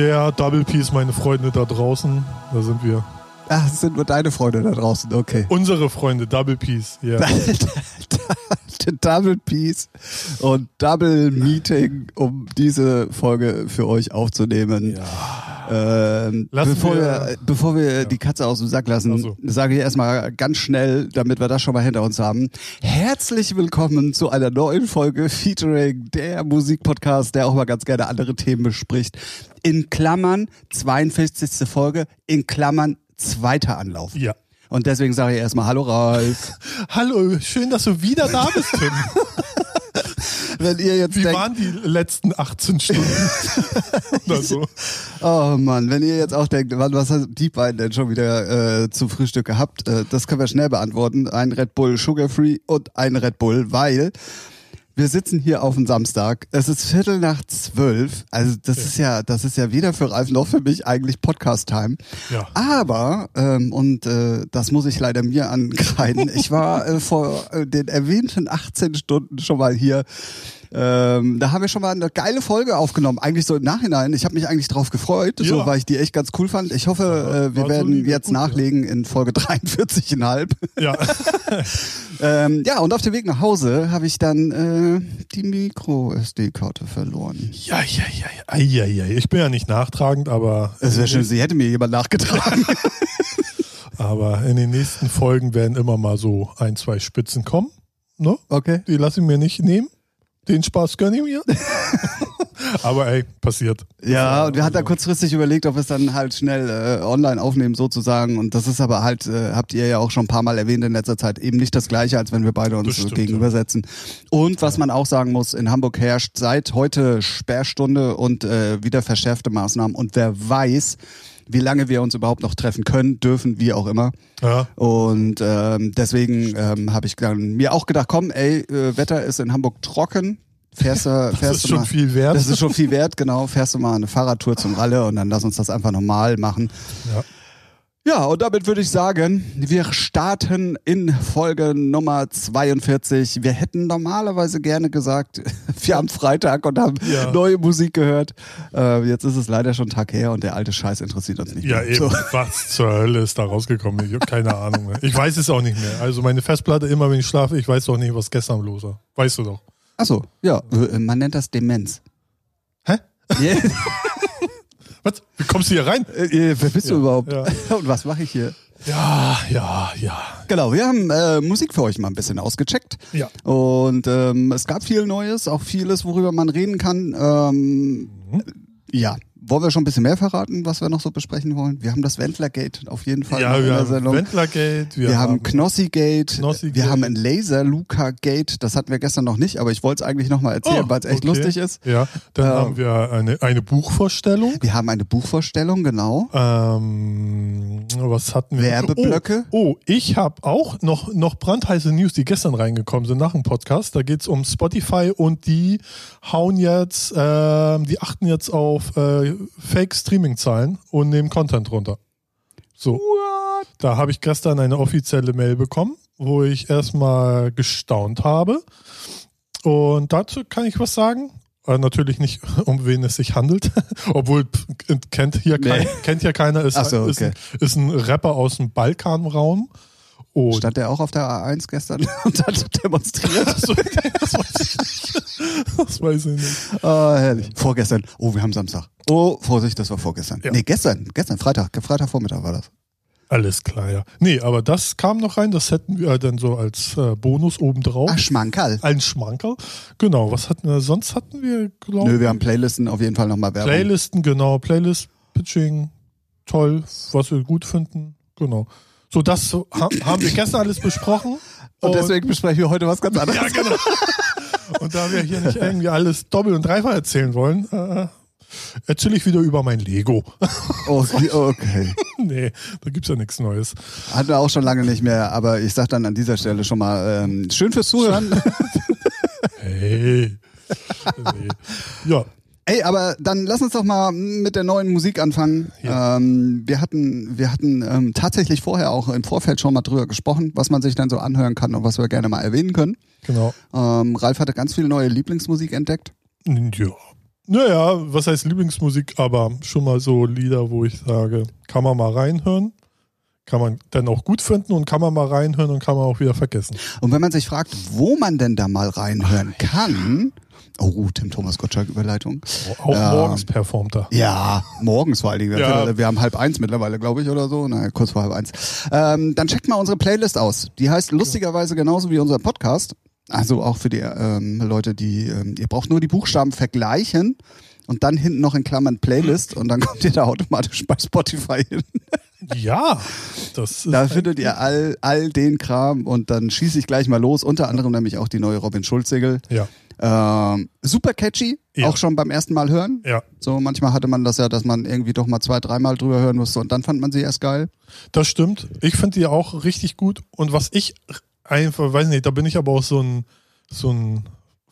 Yeah, Double Peace, meine Freunde da draußen. Da sind wir. Ach, es sind nur deine Freunde da draußen, okay. Unsere Freunde, Double Peace. Yeah. Double Peace und Double Meeting, um diese Folge für euch aufzunehmen. Ja. Ähm, bevor wir, wir- bevor wir Ja. die Katze aus dem Sack lassen, so. sage ich erstmal ganz schnell, damit wir das schon mal hinter uns haben. Herzlich willkommen zu einer neuen Folge featuring der Musikpodcast, der auch mal ganz gerne andere Themen bespricht. In Klammern 42. Folge, in Klammern zweiter Anlauf. ja. Und deswegen sage ich erstmal Hallo Ralf. Hallo, schön, dass du wieder da bist, Tim. Wenn ihr jetzt Wie denkt, waren die letzten 18 Stunden? Oder so. Oh Mann, wenn ihr jetzt auch denkt, wann, was hat die beiden denn schon wieder äh, zum Frühstück gehabt? Äh, das können wir schnell beantworten. Ein Red Bull Sugar Free und ein Red Bull, weil wir sitzen hier auf dem Samstag. Es ist Viertel nach zwölf. Also das ist ja, das ist ja weder für Ralf noch für mich eigentlich Podcast-Time. Ja. Aber, ähm, und äh, das muss ich leider mir ankreiden, ich war äh, vor äh, den erwähnten 18 Stunden schon mal hier. Ähm, da haben wir schon mal eine geile Folge aufgenommen. Eigentlich so im Nachhinein. Ich habe mich eigentlich drauf gefreut, so, Ja. weil ich die echt ganz cool fand. Ich hoffe, Ja, äh, wir werden jetzt gut, ja. nachlegen in Folge 43,5. Ja. ähm, ja, und auf dem Weg nach Hause habe ich dann äh, die Micro-SD-Karte verloren. Ja, ja, ja, ja. Ei, ei. Ich bin ja nicht nachtragend, aber, Es wäre schön, sie hätte mir jemand nachgetragen. aber in den nächsten Folgen werden immer mal so ein, zwei Spitzen kommen. Ne? Okay. Die lasse ich mir nicht nehmen. Den Spaß gönne ich mir. aber ey, passiert. Ja, und wir hatten da kurzfristig überlegt, ob wir es dann halt schnell äh, online aufnehmen sozusagen. Und das ist aber halt, äh, habt ihr ja auch schon ein paar Mal erwähnt in letzter Zeit, eben nicht das Gleiche, als wenn wir beide uns stimmt, gegenübersetzen. Und was man auch sagen muss, in Hamburg herrscht seit heute Sperrstunde und äh, wieder verschärfte Maßnahmen. Und wer weiß, wie lange wir uns überhaupt noch treffen können, dürfen, wie auch immer. Ja. Und ähm, deswegen ähm, habe ich dann mir auch gedacht, komm, ey, äh, Wetter ist in Hamburg trocken. Fährst du, Das fährst ist du schon mal, viel wert. das ist schon viel wert, genau. Fährst du mal eine Fahrradtour zum Ralle und dann lass uns das einfach normal machen. Ja. Ja, und damit würde ich sagen, wir starten in Folge Nummer 42. Wir hätten normalerweise gerne gesagt, wir haben Freitag und haben Ja. neue Musik gehört. Äh, jetzt ist es leider schon Tag her und der alte Scheiß interessiert uns nicht Ja, mehr. eben. So. Was zur Hölle ist da rausgekommen? Ich habe keine Ahnung mehr. Ich weiß es auch nicht mehr. Also meine Festplatte, immer wenn ich schlafe, ich weiß doch nicht, was gestern los war. Weißt du doch. Achso, ja, äh, man nennt das Demenz. Hä? Yeah. Was? Wie kommst du hier rein? Äh, wer bist du Ja, überhaupt? ja. Und was mache ich hier? Ja, ja, ja. Genau, wir haben äh, Musik für euch mal ein bisschen ausgecheckt. Ja. Und ähm, es gab viel Neues, auch vieles, worüber man reden kann. Ähm, Mhm. Ja, wollen wir schon ein bisschen mehr verraten, was wir noch so besprechen wollen? Wir haben das Wendlergate auf jeden Fall Ja, in wir der haben Sendung. Wendlergate, wir, Wir, haben Knossi-Gate, Knossi-Gate. wir haben ein Laser-Luca-Gate, das hatten wir gestern noch nicht, aber ich wollte es eigentlich nochmal erzählen, Oh, weil es echt okay. lustig ist. Ja, dann Ähm, haben wir eine, eine Buchvorstellung. Wir haben eine Buchvorstellung, genau. Ähm, was hatten wir? Werbeblöcke. Oh, oh ich habe auch noch, noch brandheiße News, die gestern reingekommen sind nach dem Podcast. Da geht's um Spotify und die hauen jetzt, ähm, die achten jetzt auf äh, Fake-Streaming-Zahlen und nehmen Content runter. So. Da habe ich gestern eine offizielle Mail bekommen, wo ich erstmal gestaunt habe. Und dazu kann ich was sagen. Äh, natürlich nicht, um wen es sich handelt. Obwohl kennt hier, kein, Nee. kennt hier keiner. Ist, so, ist, okay. ein, ist ein Rapper aus dem Balkanraum. Und Stand der auch auf der A1 gestern und hat demonstriert? Das weiß ich nicht. Das weiß ich nicht. Ah, herrlich. Vorgestern. Oh, wir haben Samstag. Oh, Vorsicht, das war vorgestern. Ja. Nee, gestern. Gestern, Freitag. Freitagvormittag war das. Alles klar, ja. Nee, aber das kam noch rein. Das hätten wir dann so als äh, Bonus obendrauf. Ach, Schmankerl. Ein Schmankerl. Genau, was hatten wir? Sonst hatten wir, glaube Nö, wir haben Playlisten auf jeden Fall nochmal Werbung. Playlisten, genau. Playlist-Pitching, toll, was wir gut finden. Genau. So, das ha, haben wir gestern alles besprochen. und deswegen besprechen wir heute was ganz anderes. Ja, genau. Und da wir hier nicht irgendwie alles doppelt und dreifach erzählen wollen, äh, erzähle ich wieder über mein Lego. Okay, okay. nee, da gibt's ja nichts Neues. Hatten wir auch schon lange nicht mehr, aber ich sag dann an dieser Stelle schon mal ähm, schön fürs Zuhören. Hey. nee. Ja, Ey, aber dann lass uns doch mal mit der neuen Musik anfangen. Ja. Ähm, wir hatten, wir hatten ähm, tatsächlich vorher auch im Vorfeld schon mal drüber gesprochen, was man sich dann so anhören kann und was wir gerne mal erwähnen können. genau. Ähm, Ralf hatte ganz viel neue Lieblingsmusik entdeckt. Ja. Naja, was heißt Lieblingsmusik, aber schon mal so Lieder, wo ich sage, kann man mal reinhören, kann man dann auch gut finden und kann man mal reinhören und kann man auch wieder vergessen. Und wenn man sich fragt, wo man denn da mal reinhören kann, oh, Tim Thomas Gottschalk Überleitung. Auch Ähm, morgens performt er. Ja, morgens vor allen Dingen. Ja. Wir haben halb eins mittlerweile, glaube ich, oder so. Naja, kurz vor halb eins. Ähm, dann checkt mal unsere Playlist aus. Die heißt lustigerweise genauso wie unser Podcast. Also auch für die ähm, Leute, die, ähm, ihr braucht nur die Buchstaben vergleichen und dann hinten noch in Klammern Playlist und dann kommt ihr da automatisch bei Spotify hin. Ja, das ist Da findet ihr all, all den Kram und dann schieße ich gleich mal los. Unter anderem nämlich auch die neue Robin Schulz-Single. ja, Ähm, super catchy, Ja. auch schon beim ersten Mal hören. ja, So manchmal hatte man das ja, dass man irgendwie doch mal zwei, dreimal drüber hören musste und dann fand man sie erst geil. das stimmt. Ich finde die auch richtig gut. Und was ich einfach, weiß nicht, da bin ich aber auch so ein, so ein,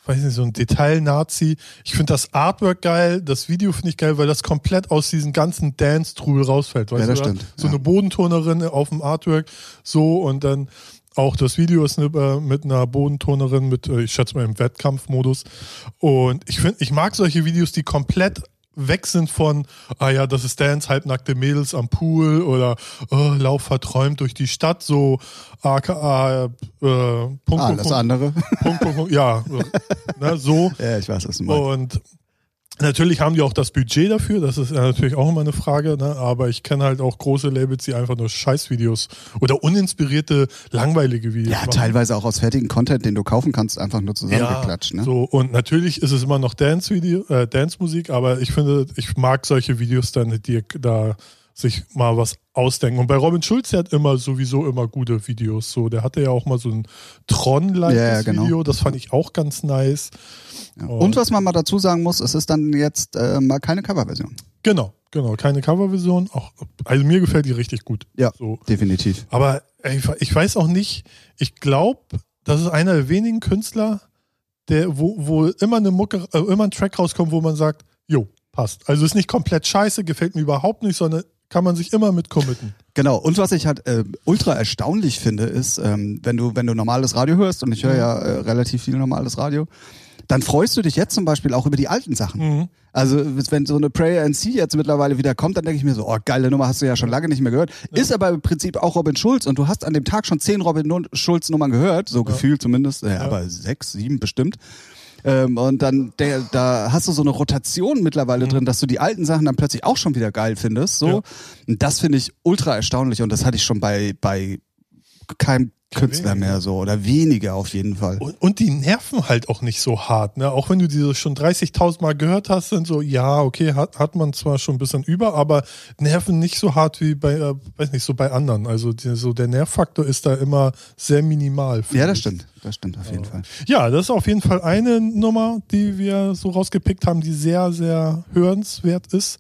weiß nicht, so ein Detail-Nazi. Ich finde das Artwork geil, das Video finde ich geil, weil das komplett aus diesem ganzen Dance-Trubel rausfällt. Weißt Ja, das du, stimmt, So ja. eine Bodenturnerin auf dem Artwork, so und dann auch das Video ist eine, äh, mit einer Bodenturnerin mit, äh, ich schätze mal im Wettkampfmodus. Und ich finde, ich mag solche Videos, die komplett weg sind von, ah ja, das ist Dance, halbnackte Mädels am Pool oder oh, Lauf verträumt durch die Stadt, so aka äh, Punkt, Punkt, Alles Punkt, andere. Punkt, Punkt, Punkt, ja, ne, so. ja, ich weiß, was du meinst. Und natürlich haben die auch das Budget dafür, das ist ja natürlich auch immer eine Frage, ne? aber ich kenne halt auch große Labels, die einfach nur Scheißvideos oder uninspirierte, langweilige Videos Ja, machen. teilweise auch aus fertigen Content, den du kaufen kannst, einfach nur zusammengeklatscht. Ne? So, und natürlich ist es immer noch Dance-Video, äh, Dance-Musik, aber ich finde, ich mag solche Videos dann, die da sich mal was ausdenken. Und bei Robin Schulz, der hat immer sowieso immer gute Videos. So, der hatte ja auch mal so ein tron Ja, ja, genau. Video, das fand ich auch ganz nice. Ja. Und was man mal dazu sagen muss, es ist dann jetzt äh, mal keine Coverversion. Genau, genau, keine Coverversion. Auch, also mir gefällt die richtig gut. Ja, So. definitiv. Aber ey, ich weiß auch nicht, ich glaube, das ist einer der wenigen Künstler, der, wo, wo immer eine Mucke, äh, immer ein Track rauskommt, wo man sagt, jo, passt. Also ist nicht komplett scheiße, gefällt mir überhaupt nicht, sondern kann man sich immer mit committen. Genau. Und was ich halt äh, ultra erstaunlich finde, ist, ähm, wenn du wenn du normales Radio hörst und ich höre ja äh, relativ viel normales Radio, dann freust du dich jetzt zum Beispiel auch über die alten Sachen. Mhm. Also wenn so eine Prayer and See jetzt mittlerweile wieder kommt, dann denke ich mir so, oh geile Nummer, hast du ja schon lange nicht mehr gehört. Ist aber im Prinzip auch Robin Schulz und du hast an dem Tag schon zehn Robin Schulz Nummern gehört, so gefühlt zumindest, äh, aber sechs, sieben bestimmt. Ähm, und dann der, da hast du so eine Rotation mittlerweile drin, dass du die alten Sachen dann plötzlich auch schon wieder geil findest. So. Mhm. Ja. Und das finde ich ultra erstaunlich und das hatte ich schon bei, bei keinem Künstler mehr so oder wenige auf jeden Fall. Und, und die nerven halt auch nicht so hart. Ne? Auch wenn du diese schon 30.000 Mal gehört hast, sind so, ja, okay, hat, hat man zwar schon ein bisschen über, aber nerven nicht so hart wie bei, äh, weiß nicht, so bei anderen. Also die, so der Nervfaktor ist da immer sehr minimal. Ja, das stimmt. Das stimmt auf jeden Fall. Ja, das ist auf jeden Fall eine Nummer, die wir so rausgepickt haben, die sehr, sehr hörenswert ist.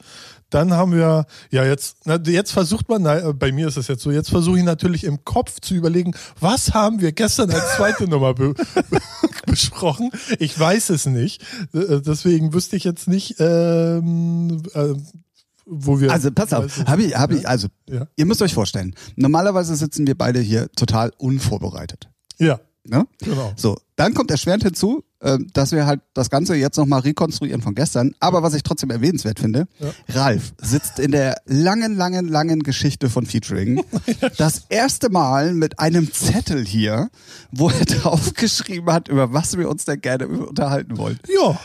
Dann haben wir, ja, jetzt, jetzt versucht man, na, äh, bei mir ist es jetzt so, jetzt versuche ich natürlich im Kopf zu überlegen, was haben wir gestern als zweite Nummer be besprochen? Ich weiß es nicht. Äh, Deswegen wüsste ich jetzt nicht, ähm, äh, wo wir. Also pass auf, habe ich, habe ich, also Ja. ihr müsst euch vorstellen, normalerweise sitzen wir beide hier total unvorbereitet. Ja, Ne? genau. So, dann kommt erschwerend hinzu, äh, dass wir halt das Ganze jetzt nochmal rekonstruieren von gestern. Aber was ich trotzdem erwähnenswert finde, Ja. Ralf sitzt in der langen, langen, langen Geschichte von Featuring das erste Mal mit einem Zettel hier, wo er draufgeschrieben hat, über was wir uns denn gerne unterhalten wollen. Ja.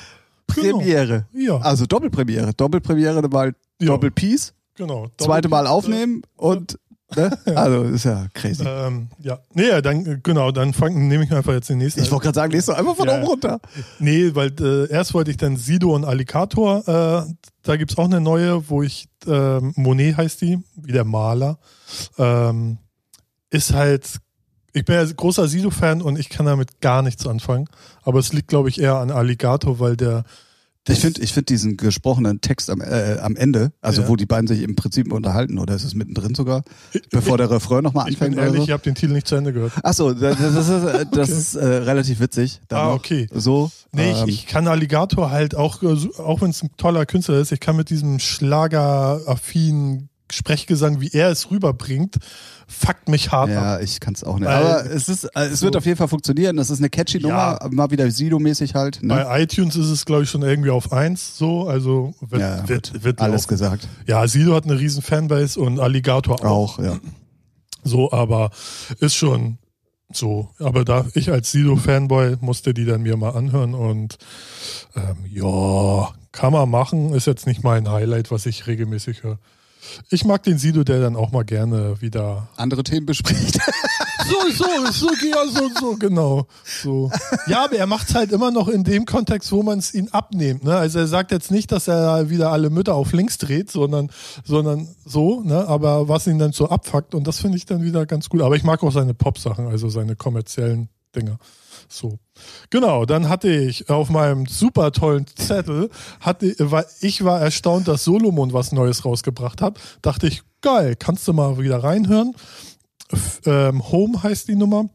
Genau. Premiere. Ja. Also Doppelpremiere. Doppelpremiere mal Ja. Doppelpiece, Genau. zweite Mal Doppel- aufnehmen und ne? also ist ja crazy. Ähm, ja, nee, dann, äh, genau, dann fang, nehme ich mir einfach jetzt den nächsten. Ich wollte gerade sagen, lest doch einfach von Ja, oben runter. Nee, weil äh, erst wollte ich dann Sido und Alligator. Äh, da gibt's auch eine neue, wo ich, ähm, Monet heißt die, wie der Maler. Ähm, ist halt, ich bin ja großer Sido-Fan und ich kann damit gar nichts anfangen. Aber es liegt, glaube ich, eher an Alligator, weil der. Ich finde ich find diesen gesprochenen Text am, äh, am Ende, also Ja. wo die beiden sich im Prinzip unterhalten, oder ist es mittendrin sogar, bevor der Refrain nochmal Ich bin anfängt ehrlich, oder ich so? habe den Titel nicht zu Ende gehört. Achso, das, das ist, äh, das ist äh, relativ witzig. Dann Ah, okay. So. Nee, ähm, ich, ich kann Alligator halt auch, äh, so- auch wenn es ein toller Künstler ist, ich kann mit diesem Schlager-affinen Sprechgesang, wie er es rüberbringt, fuckt mich hart ab. Ja, ich kann es auch nicht. Weil- Aber es, ist, äh, es wird so- auf jeden Fall funktionieren. Das ist eine catchy Ja. Nummer, mal wieder Sido-mäßig halt. Ne? Bei iTunes ist es, glaube ich, schon irgendwie auf eins so. Also wird, Ja, wird, wird Alles laufen. gesagt. Ja, Sido hat eine riesen Fanbase und Alligator auch. Auch, ja. So, aber ist schon so. Aber da ich als Sido-Fanboy musste die dann mir mal anhören und ähm, ja, kann man machen. Ist jetzt nicht mein Highlight, was ich regelmäßig höre. Ich mag den Sido, der dann auch mal gerne wieder Andere Themen bespricht. so, so, so, ja, so, so, genau. So. Ja, aber er macht halt immer noch in dem Kontext, wo man es ihn abnimmt. Ne? Also er sagt jetzt nicht, dass er wieder alle Mütter auf links dreht, sondern, sondern so, ne? aber was ihn dann so abfuckt und das finde ich dann wieder ganz gut. Aber ich mag auch seine Pop-Sachen, also seine kommerziellen Dinger. So. Genau, dann hatte ich auf meinem super tollen Zettel, hatte, war, ich war erstaunt, dass Solomon was Neues rausgebracht hat. Dachte ich, geil, kannst du mal wieder reinhören. F ähm, Home heißt die Nummer.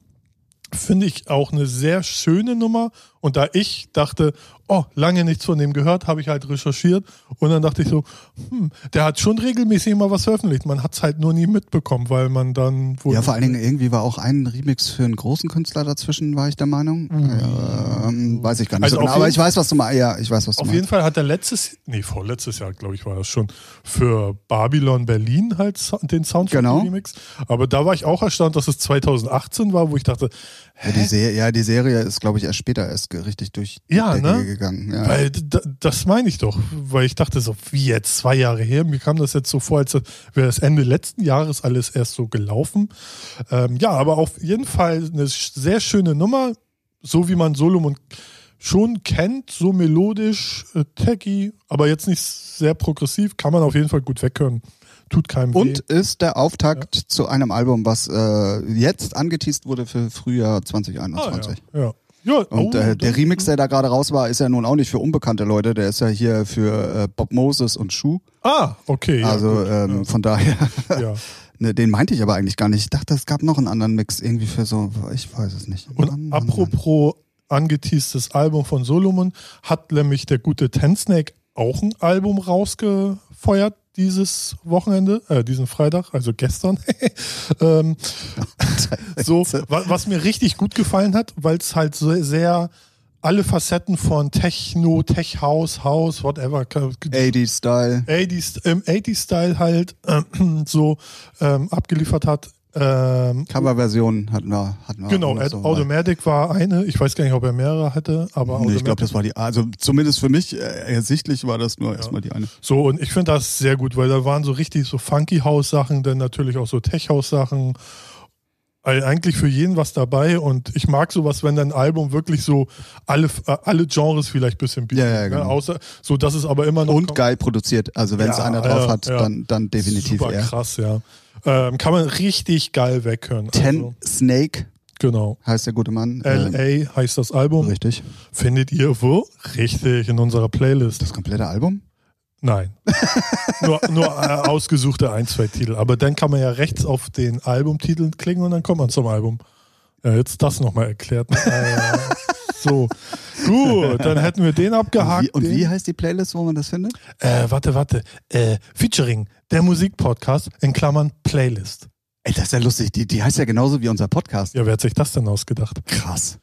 Finde ich auch eine sehr schöne Nummer. Und da ich dachte, oh, lange nichts von dem gehört, habe ich halt recherchiert. Und dann dachte ich so, hm, der hat schon regelmäßig immer was veröffentlicht. Man hat es halt nur nie mitbekommen, weil man dann wohl. Ja, vor allen Dingen irgendwie war auch ein Remix für einen großen Künstler dazwischen, war ich der Meinung. Ähm, weiß ich gar nicht Also so genau, aber ich weiß, was du meinst. Ja, ich weiß, was du Auf meinst. jeden Fall hat er letztes, nee, vorletztes Jahr, glaube ich, war das schon, für Babylon Berlin halt den Soundtrack Genau. Remix. Aber da war ich auch erstaunt, dass es 2018 war, wo ich dachte, Ja, die, Serie, ja, die Serie ist, glaube ich, erst später erst richtig durch die Ja, Decke ne? gegangen. Ja. Weil das meine ich doch, weil ich dachte so, wie jetzt zwei Jahre her, mir kam das jetzt so vor, als wäre das Ende letzten Jahres alles erst so gelaufen. Ähm, ja, aber auf jeden Fall eine sehr schöne Nummer, so wie man Solomon schon kennt, so melodisch, äh, techy, aber jetzt nicht sehr progressiv, kann man auf jeden Fall gut weghören. Tut keinem weh. Und ist der Auftakt zu einem Album, was äh, jetzt angeteased wurde für Frühjahr 2021. Ah, ja. ja. ja. Und oh, äh, der Remix, der da gerade raus war, ist ja nun auch nicht für unbekannte Leute. Der ist ja hier für äh, Bob Moses und Schuh. Ah, okay. ja, also gut, ähm, von daher, ja, ja. ne, den meinte ich aber eigentlich gar nicht. Ich dachte, es gab noch einen anderen Mix irgendwie für so, ich weiß es nicht. Und Mann, Mann, apropos angeteastes Album von Solomon, hat nämlich der gute Ten Snake auch ein Album rausgefeuert dieses Wochenende, äh, diesen Freitag, also gestern. ähm, so, wa- was mir richtig gut gefallen hat, weil es halt so sehr alle Facetten von Techno, Tech House, House, whatever, 80s Style. 80s, im 80s-Style halt äh, so ähm, abgeliefert hat. Ähm, Coverversion hatten wir. Hatten wir Genau, so. Automatic war eine. Ich weiß gar nicht, ob er mehrere hatte, aber Nee, ich glaube, das war die, also zumindest für mich äh, ersichtlich war das nur erstmal die eine. So, und ich finde das sehr gut, weil da waren so richtig so Funky House-Sachen, dann natürlich auch so Tech-House-Sachen. All- Eigentlich für jeden was dabei und ich mag sowas, wenn dann ein Album wirklich so alle, äh, alle Genres vielleicht ein bisschen bietet. Ja, ja, ne? genau. Außer, so dass es aber immer noch. Und geil produziert. Also wenn es Ja, einer drauf ja, hat, ja. dann, dann definitiv Super er. krass, ja. Ähm, kann man richtig geil weghören. Ten Also, Snake genau. heißt der gute Mann. Ähm, LA heißt das Album. richtig. Findet ihr wo? Richtig, in unserer Playlist. Das komplette Album? Nein. nur nur äh, ausgesuchte ein, zwei Titel. Aber dann kann man ja rechts auf den Albumtitel klicken und dann kommt man zum Album. Ja, jetzt das nochmal erklärt. Äh, so. Gut, dann hätten wir den Und abgehakt. wie, und wie heißt die Playlist, wo man das findet? Äh, warte, warte. Äh, Featuring, der Musikpodcast, in Klammern Playlist. Ey, das ist ja lustig. Die, die heißt ja genauso wie unser Podcast. Ja, wer hat sich das denn ausgedacht? Krass.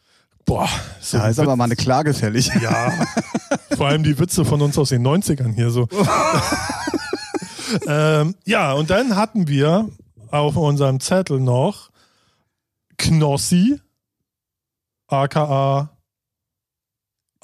Boah, so Da ist aber mal eine Klage fällig. Ja, vor allem die Witze von uns aus den 90ern hier so. ähm, ja, und dann hatten wir auf unserem Zettel noch Knossi, aka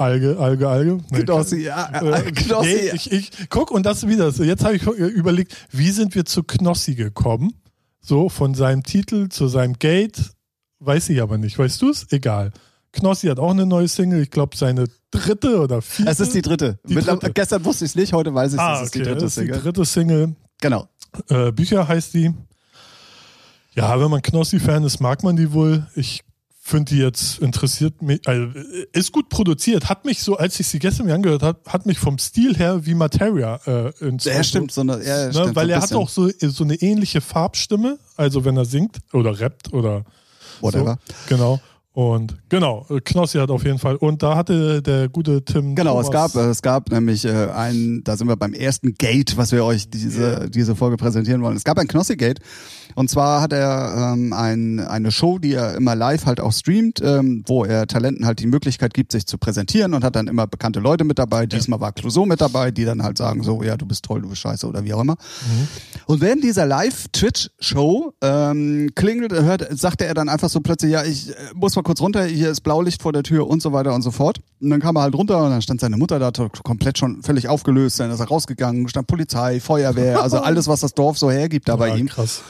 Alge, Alge, Alge. Nee, Knossi, ja, äh, äh, Knossi. Nee, ich, ich guck und das wieder. so. Jetzt habe ich überlegt, wie sind wir zu Knossi gekommen? So von seinem Titel zu seinem Gate, weiß ich aber nicht. Weißt du es? Egal. Knossi hat auch eine neue Single, ich glaube seine dritte oder vierte. Es ist die dritte. Die dritte. Gestern wusste ich es nicht, heute weiß ich es. ah, es ist die okay, dritte das ist die Single. dritte Single. Genau. Äh, Bücher heißt die. Ja, wenn man Knossi-Fan ist, mag man die wohl. Ich finde die jetzt interessiert mich, also, äh, ist gut produziert, hat mich so, als ich sie gestern mir angehört habe, hat mich vom Stil her wie Materia äh, ins Ja, stimmt. So eine, ja, Ne, stimmt, weil so er hat auch so, so eine ähnliche Farbstimme, also wenn er singt oder rappt oder Whatever. So, genau. Und genau, Knossi hat auf jeden Fall. Und da hatte der gute Tim. Genau, Thomas, es gab, äh, es gab nämlich äh, ein, da sind wir beim ersten Gate, was wir euch diese, Yeah. diese Folge präsentieren wollen. Es gab ein Knossi-Gate. Und zwar hat er ähm, ein, eine Show, die er immer live halt auch streamt, ähm, wo er Talenten halt die Möglichkeit gibt, sich zu präsentieren und hat dann immer bekannte Leute mit dabei. Diesmal war Clouseau mit dabei, die dann halt sagen so, ja, du bist toll, du bist scheiße oder wie auch immer. Und während dieser Live-Twitch-Show ähm, klingelt, hört, sagte er dann einfach so plötzlich, ja, ich äh, muss mal kurz runter, hier ist Blaulicht vor der Tür und so weiter und so fort. Und dann kam er halt runter und dann stand seine Mutter da komplett schon völlig aufgelöst, dann ist er rausgegangen, stand Polizei, Feuerwehr, also alles, was das Dorf so hergibt da bei ja, ihm. krass.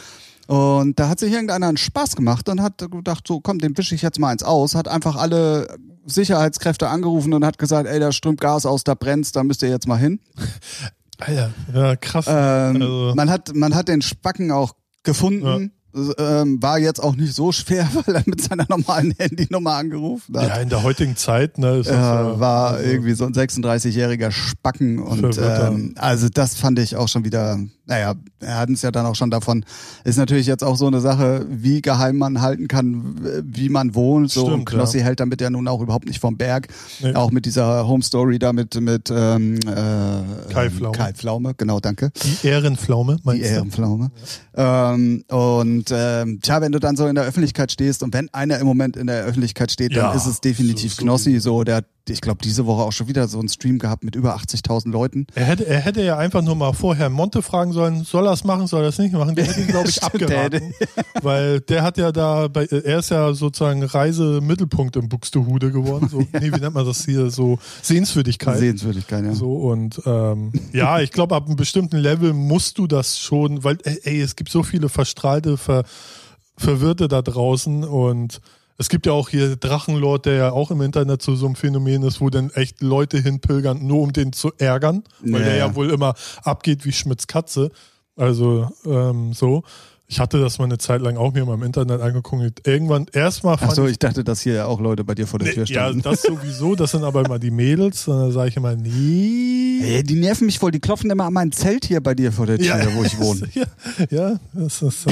Und da hat sich irgendeiner einen Spaß gemacht und hat gedacht, so komm, dem wische ich jetzt mal eins aus, hat einfach alle Sicherheitskräfte angerufen und hat gesagt, ey, da strömt Gas aus, da brennt's, da müsst ihr jetzt mal hin. Alter, ja, krass. Ähm, Also- man, hat, man hat den Spacken auch gefunden. Ähm, war jetzt auch nicht so schwer, weil er mit seiner normalen Handynummer angerufen hat. ja, in der heutigen Zeit, ne, ist Äh, das ja, war also, irgendwie so ein 36-jähriger Spacken und ähm, also das fand ich auch schon wieder, naja, er hat uns ja dann auch schon davon, ist natürlich jetzt auch so eine Sache, wie geheim man halten kann, wie man wohnt, so Stimmt, und Knossi ja. hält damit ja nun auch überhaupt nicht vom Berg, Nee. auch mit dieser Home Story da mit, mit ähm, äh, Kai Pflaume. Kai Pflaume, genau, danke. Die Ehrenpflaume, Die meinst du? Ehrenpflaume. Ähm, und ähm, tja, wenn du dann so in der Öffentlichkeit stehst und wenn einer im Moment in der Öffentlichkeit steht, dann Ja, ist es definitiv so- so- Knossi. So, der ich glaube, diese Woche auch schon wieder so einen Stream gehabt mit über 80.000 Leuten. Er hätte, er hätte ja einfach nur mal vorher Monte fragen sollen, soll er es machen, soll er es nicht machen. Der hätte ihn, glaube ich, abgeraten. Weil der hat ja da, bei, er ist ja sozusagen Reisemittelpunkt im Buxtehude geworden. So, Nee, wie nennt man das hier? So Sehenswürdigkeit. Sehenswürdigkeit, ja. So und ähm, ja, ich glaube, ab einem bestimmten Level musst du das schon, weil ey, ey, es gibt so viele verstrahlte, ver, Verwirrte da draußen und es gibt ja auch hier Drachenlord, der ja auch im Internet zu so einem Phänomen ist, wo dann echt Leute hinpilgern, nur um den zu ärgern, weil Ja, der ja ja. wohl immer abgeht wie Schmitz Katze. Also ähm, so. Ich hatte das mal eine Zeit lang auch mir mal im Internet angeguckt. Irgendwann erstmal fand Achso, ich ich dachte, dass hier auch Leute bei dir vor der Nee, Tür ja, standen. das sowieso, das sind aber immer die Mädels. Und dann sage ich immer, nee. Ey, die nerven mich voll, die klopfen immer an mein Zelt hier bei dir vor der Tür, wo ich wohne. Ja, ja, das ist,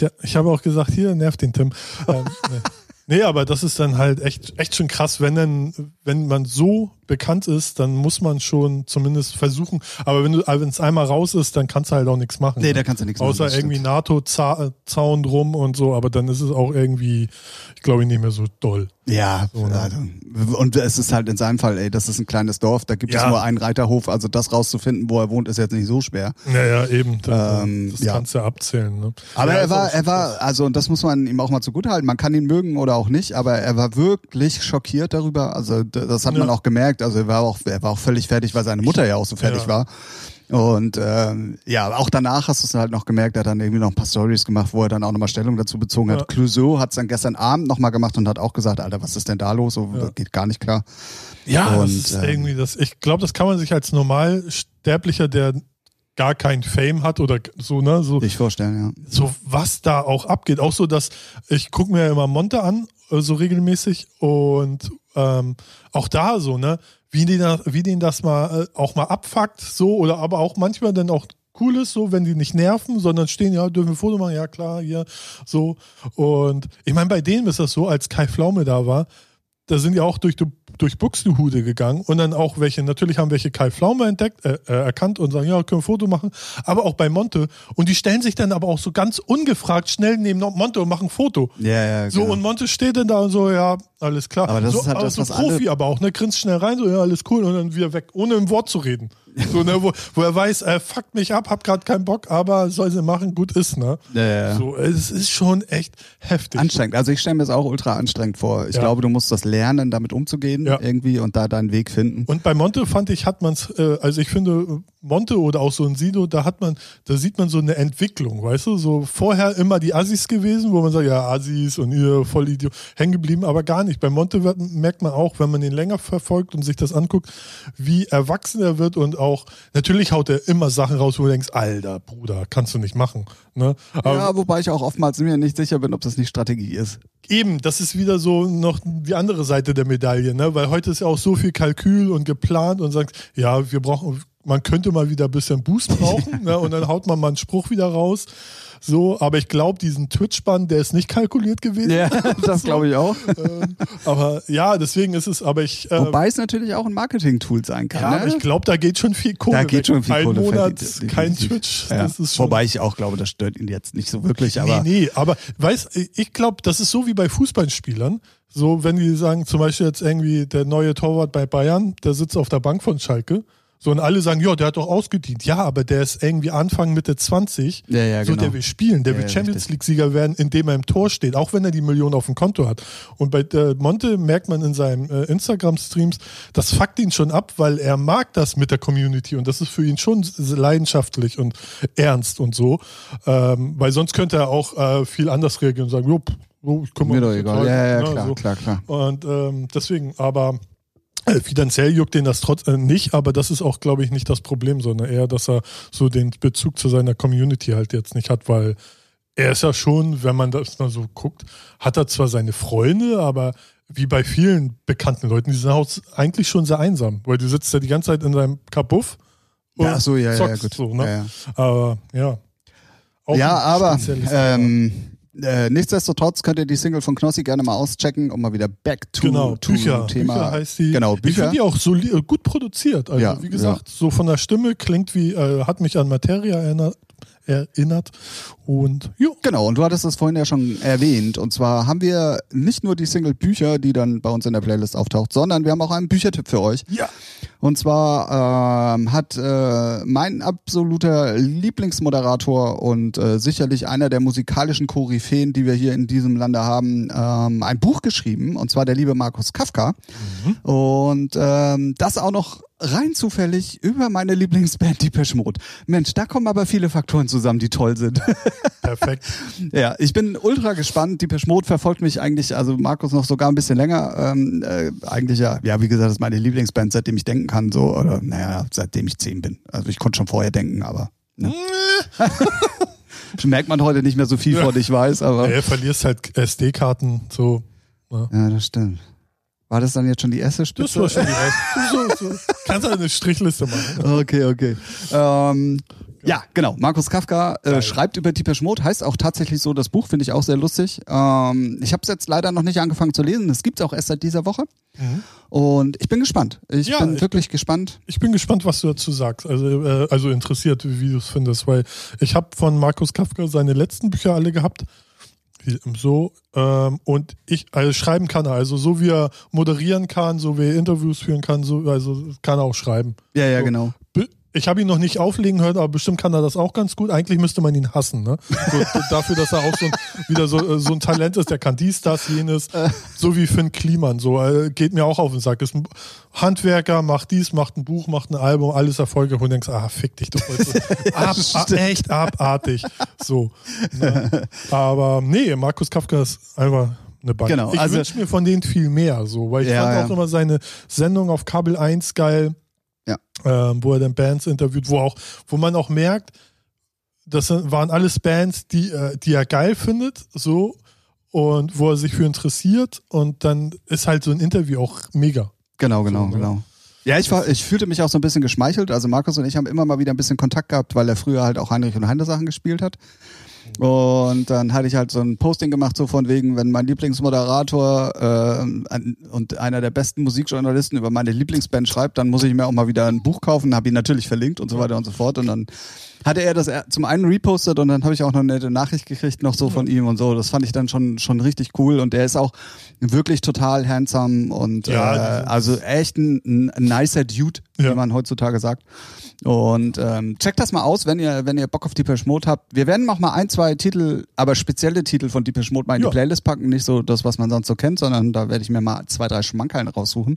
ja, ich habe auch gesagt, hier nervt den Tim. Ähm, nee. Nee, aber das ist dann halt echt, echt schon krass, wenn dann, wenn man so bekannt ist, dann muss man schon zumindest versuchen. Aber wenn wenn es einmal raus ist, dann kannst du halt auch nichts machen. Nee, da kannst du nichts machen, Außer irgendwie. NATO-Zaun drum und so, aber dann ist es auch irgendwie, ich glaube, nicht mehr so doll. Ja, So, ne? also, und es ist halt in seinem Fall, ey, das ist ein kleines Dorf, da gibt es Ja. nur einen Reiterhof, also das rauszufinden, wo er wohnt, ist jetzt nicht so schwer. Naja, eben. Das, Ähm, das ja. kannst du abzählen. Ne? Aber ja, er war, er war, also und das muss man ihm auch mal zugutehalten. Man kann ihn mögen oder auch nicht, aber er war wirklich schockiert darüber. Also das hat man auch gemerkt. Also er war auch, er war auch völlig fertig, weil seine Mutter ja auch so fertig Ja. war. Und ähm, ja, auch danach hast du es halt noch gemerkt, er hat dann irgendwie noch ein paar Stories gemacht, wo er dann auch nochmal Stellung dazu bezogen hat. Ja. Clouseau hat es dann gestern Abend nochmal gemacht und hat auch gesagt, Alter, was ist denn da los? So, Ja. Das geht gar nicht klar. Ja, Und, das ist ähm, irgendwie das. Ich glaube, das kann man sich als Normalsterblicher, der gar kein Fame hat oder so, ne, so, Sich vorstellen, ja. so was da auch abgeht. Auch so, dass ich gucke mir ja immer Monte an, so regelmäßig und ähm, auch da so, ne, wie den, wie den das mal äh, auch mal abfuckt, so oder aber auch manchmal dann auch cool ist, so wenn die nicht nerven, sondern stehen, ja, dürfen wir Foto machen, ja klar, hier, so. Und ich meine, bei denen ist das so, als Kai Pflaume da war, da sind ja auch durch, die- durch Buxtehude gegangen und dann auch welche, natürlich haben welche Kai Pflaume entdeckt, äh, äh, erkannt und sagen, ja, können wir ein Foto machen, aber auch bei Monte. Und die stellen sich dann aber auch so ganz ungefragt schnell neben Monte und machen ein Foto. Ja, ja, So, genau. und Monte steht dann da und so, ja, alles klar. Aber das so, ist halt das, so was Profi aber auch, ne, grinst schnell rein, so, ja, alles cool, und dann wieder weg, ohne ein Wort zu reden. So, ne, wo, wo er weiß, er fuckt mich ab, hab grad keinen Bock, aber soll sie machen, gut ist, ne? Ja, ja. So, es ist schon echt heftig. Anstrengend. Also ich stelle mir das auch ultra anstrengend vor. Ich Ja. glaube, du musst das lernen, damit umzugehen Ja. irgendwie und da deinen Weg finden. Und bei Monte fand ich, hat man es, äh, also ich finde, Monte oder auch so ein Sido, da hat man, da sieht man so eine Entwicklung, weißt du? So vorher immer die Assis gewesen, wo man sagt, ja, Assis und ihr voll Idiot, hängen geblieben, aber gar nicht. Bei Monte wird, merkt man auch, wenn man den länger verfolgt und sich das anguckt, wie erwachsen er wird und auch, natürlich haut er immer Sachen raus, wo du denkst, Alter, Bruder, kannst du nicht machen. Ne? Aber ja, wobei ich auch oftmals mir nicht sicher bin, ob das nicht Strategie ist. Eben, das ist wieder so noch die andere Seite der Medaille, ne? Weil heute ist ja auch so viel Kalkül und geplant und sagt, ja, wir brauchen, man könnte mal wieder ein bisschen Boost brauchen, ne? Und dann haut man mal einen Spruch wieder raus. So, aber ich glaube, diesen Twitch-Bann, der ist nicht kalkuliert gewesen. Ja, das glaube ich auch. Ähm, aber ja, deswegen ist es, aber ich. Äh, Wobei es natürlich auch ein Marketing-Tool sein kann. ja, ne? ich glaube, da geht schon viel Kohle. da geht weg. schon viel Ein Kohle Monat verdient, kein definitiv. Twitch. Ja. Das ist schon, Wobei ich auch glaube, das stört ihn jetzt nicht so wirklich, aber nee, nee, aber weiß, ich glaube, das ist so wie bei Fußballspielern. So, wenn die sagen, zum Beispiel jetzt irgendwie der neue Torwart bei Bayern, der sitzt auf der Bank von Schalke. So, und alle sagen, ja, der hat doch ausgedient. Ja, aber der ist irgendwie Anfang, Mitte 20. Ja, ja, so, genau. der will spielen, der Ja, will Champions. League-Sieger werden, indem er im Tor steht, auch wenn er die Million auf dem Konto hat. Und bei äh, Monte merkt man in seinen äh, Instagram-Streams, das fuckt ihn schon ab, weil er mag das mit der Community und das ist für ihn schon leidenschaftlich und ernst und so. Ähm, weil sonst könnte er auch äh, viel anders reagieren und sagen, jo, so, ich kümmere mir doch egal. total. Ja, ja, Ne, klar, so. klar, klar. Und ähm, deswegen, aber äh, finanziell juckt den das trotz äh, nicht, aber das ist auch, glaube ich, nicht das Problem, sondern eher, dass er so den Bezug zu seiner Community halt jetzt nicht hat, weil er ist ja schon, wenn man das mal so guckt, hat er zwar seine Freunde, aber wie bei vielen bekannten Leuten, die sind auch eigentlich schon sehr einsam, weil du sitzt ja die ganze Zeit in deinem Kabuff und Ja, so, ja, ja, zockst gut. so, ne? Ja, ja. Aber ja. Auch ja, aber ähm, äh, nichtsdestotrotz könnt ihr die Single von Knossi gerne mal auschecken, um mal wieder back to, Genau, to Bücher. Thema. Bücher heißt die. Genau, Ich Bücher. finde die auch soli- äh, gut produziert. Also, Ja, wie gesagt, so von der Stimme klingt wie, äh, hat mich an Materia erinnert. erinnert. Und jo. Genau, und du hattest es vorhin ja schon erwähnt. Und zwar haben wir nicht nur die Single Bücher, die dann bei uns in der Playlist auftaucht, sondern wir haben auch einen Büchertipp für euch. Ja. Und zwar ähm, hat äh, mein absoluter Lieblingsmoderator und äh, sicherlich einer der musikalischen Koryphäen, die wir hier in diesem Lande haben, ähm, ein Buch geschrieben. Und zwar der liebe Markus Kafka. Und ähm, das auch noch rein zufällig über meine Lieblingsband Depeche Mode. Mensch, da kommen aber viele Faktoren zusammen, die toll sind. Perfekt. Ja, ich bin ultra gespannt. Die Mode verfolgt mich eigentlich, also Markus noch sogar ein bisschen länger. Ähm, äh, eigentlich ja, ja, wie gesagt, das ist meine Lieblingsband, seitdem ich denken kann, so, oder naja, seitdem ich zehn bin. Also ich konnte schon vorher denken, aber. Ne? Merkt man heute nicht mehr so viel Ja. von, ich weiß, aber. Er verlierst halt SD-Karten, so. Ja, das stimmt. War das dann jetzt schon die erste Das Spitze? war schon die erste. so, so. Kannst halt eine Strichliste machen. Okay, okay. Ähm, ja, genau. Markus Kafka äh, schreibt über Depeche Mode, heißt auch tatsächlich so das Buch, finde ich auch sehr lustig. Ähm, ich habe es jetzt leider noch nicht angefangen zu lesen. Das gibt's auch erst seit dieser Woche. Und ich bin gespannt. Ich Ja, bin ich wirklich gespannt. Ich bin gespannt, was du dazu sagst. Also, äh, also interessiert, wie du es findest, weil ich habe von Markus Kafka seine letzten Bücher alle gehabt. So, ähm, und ich, also schreiben kann er, also so wie er moderieren kann, so wie er Interviews führen kann, so, also kann er auch schreiben. Ja, ja, So. genau. Ich habe ihn noch nicht auflegen hören, aber bestimmt kann er das auch ganz gut. Eigentlich müsste man ihn hassen, ne? So, dafür, dass er auch so ein, wieder so, äh, so ein Talent ist, der kann dies, das, jenes. So wie Finn Kliman, so äh, geht mir auch auf den Sack. Ist ein Handwerker, macht dies, macht ein Buch, macht ein Album, alles Erfolge und denkst, ah, fick dich doch heute. Ab, ab, echt abartig. So. Ne? Aber nee, Markus Kafka ist einfach eine Bank. Genau, ich also- wünsche mir von denen viel mehr, so, weil ich Ja, fand ja. auch immer seine Sendung auf Kabel 1 geil Ja. ähm, wo er dann Bands interviewt, wo auch, wo man auch merkt, das waren alles Bands, die, die er geil findet, so und wo er sich für interessiert und dann ist halt so ein Interview auch mega. Genau, genau, So, ne? genau. Ja, ich, war, ich fühlte mich auch so ein bisschen geschmeichelt. Also Markus und ich haben immer mal wieder ein bisschen Kontakt gehabt, weil er früher halt auch Heinrich und Heine Sachen gespielt hat. Und dann hatte ich halt so ein Posting gemacht, so von wegen, wenn mein Lieblingsmoderator äh, und einer der besten Musikjournalisten über meine Lieblingsband schreibt, dann muss ich mir auch mal wieder ein Buch kaufen, habe ihn natürlich verlinkt und so weiter und so fort. Und dann hatte er das zum einen repostet und dann habe ich auch noch eine nette Nachricht gekriegt noch so von ihm und so. Das fand ich dann schon schon richtig cool und der ist auch wirklich total handsome und Ja, äh, also echt ein, ein nicer Dude, Ja. wie man heutzutage sagt. Und ähm, checkt das mal aus, wenn ihr wenn ihr Bock auf Depeche Mode habt. Wir werden auch mal ein, zwei Titel, aber spezielle Titel von Depeche Mode mal in Ja. die Playlist packen, nicht so das, was man sonst so kennt, sondern da werde ich mir mal zwei, drei Schmankerln raussuchen.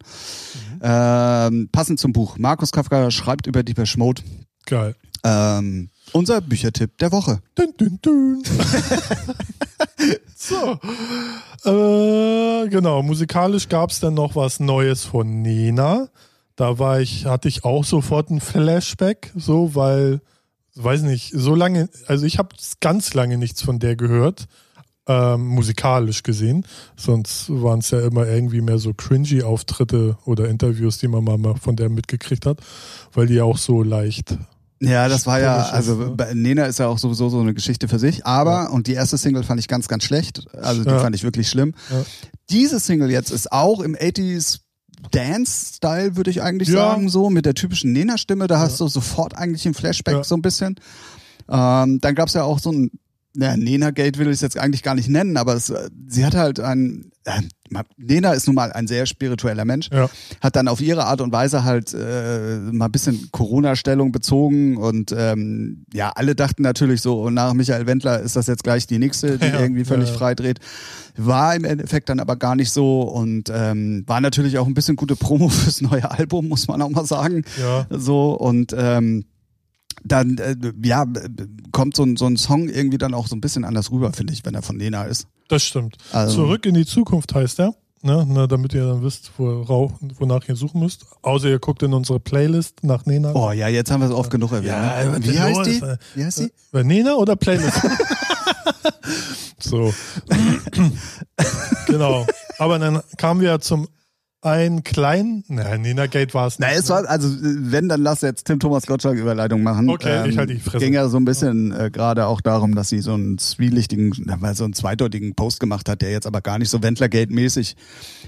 Mhm. Ähm, passend zum Buch. Markus Kafka schreibt über Depeche Mode. Geil. Ähm, unser Büchertipp der Woche. Dün, dün, dün. so. Äh, genau, musikalisch gab es dann noch was Neues von Nena. Da war ich, hatte ich auch sofort ein Flashback, so, weil, weiß nicht, so lange, also ich habe ganz lange nichts von der gehört, ähm, musikalisch gesehen. Sonst waren es ja immer irgendwie mehr so cringy Auftritte oder Interviews, die man mal von der mitgekriegt hat, weil die ja auch so leicht Ja, das war ja, ist, also ne? bei Nena ist ja auch sowieso so eine Geschichte für sich. Aber, und die erste Single fand ich ganz, ganz schlecht. Also die Ja. fand ich wirklich schlimm. Ja. Diese Single jetzt ist auch im 80s Dance-Style, würde ich eigentlich Ja. sagen, so mit der typischen Nena-Stimme. Da hast du sofort eigentlich ein Flashback Ja. so ein bisschen. Ähm, dann gab's ja auch so ein, naja, Nena-Gate will ich es jetzt eigentlich gar nicht nennen, aber es, äh, sie hat halt ein, äh, Nena ist nun mal ein sehr spiritueller Mensch Ja. hat dann auf ihre Art und Weise halt äh, mal ein bisschen Corona-Stellung bezogen und ähm, ja, alle dachten natürlich so, und nach Michael Wendler ist das jetzt gleich die nächste, die Ja, irgendwie völlig ja, ja. frei dreht. War im Endeffekt dann aber gar nicht so und ähm, war natürlich auch ein bisschen gute Promo fürs neue Album, muss man auch mal sagen. Ja. So und ähm, dann äh, ja kommt so ein, so ein Song irgendwie dann auch so ein bisschen anders rüber, finde ich, wenn er von Nena ist. Das stimmt. Also- Zurück in die Zukunft heißt er. Ne, ne, damit ihr dann wisst, wo, wonach ihr suchen müsst. Außer ihr guckt in unsere Playlist nach Nena. Oh ja, jetzt haben wir es oft genug erwähnt. Ja, Wie denn heißt die? Wie heißt die? Nena oder Playlist? so. genau. Aber dann kamen wir zum einen kleinen, nein, Nena Gate war es nicht. Na, es war, also wenn, dann lass jetzt Tim Thomas Gottschalk Überleitung machen. Ähm, Okay, ich halte die Fresse. ging ja so ein bisschen äh, gerade auch darum, dass sie so einen zwielichtigen, weil so einen zweideutigen Post gemacht hat, der jetzt aber gar nicht so Wendlergate-mäßig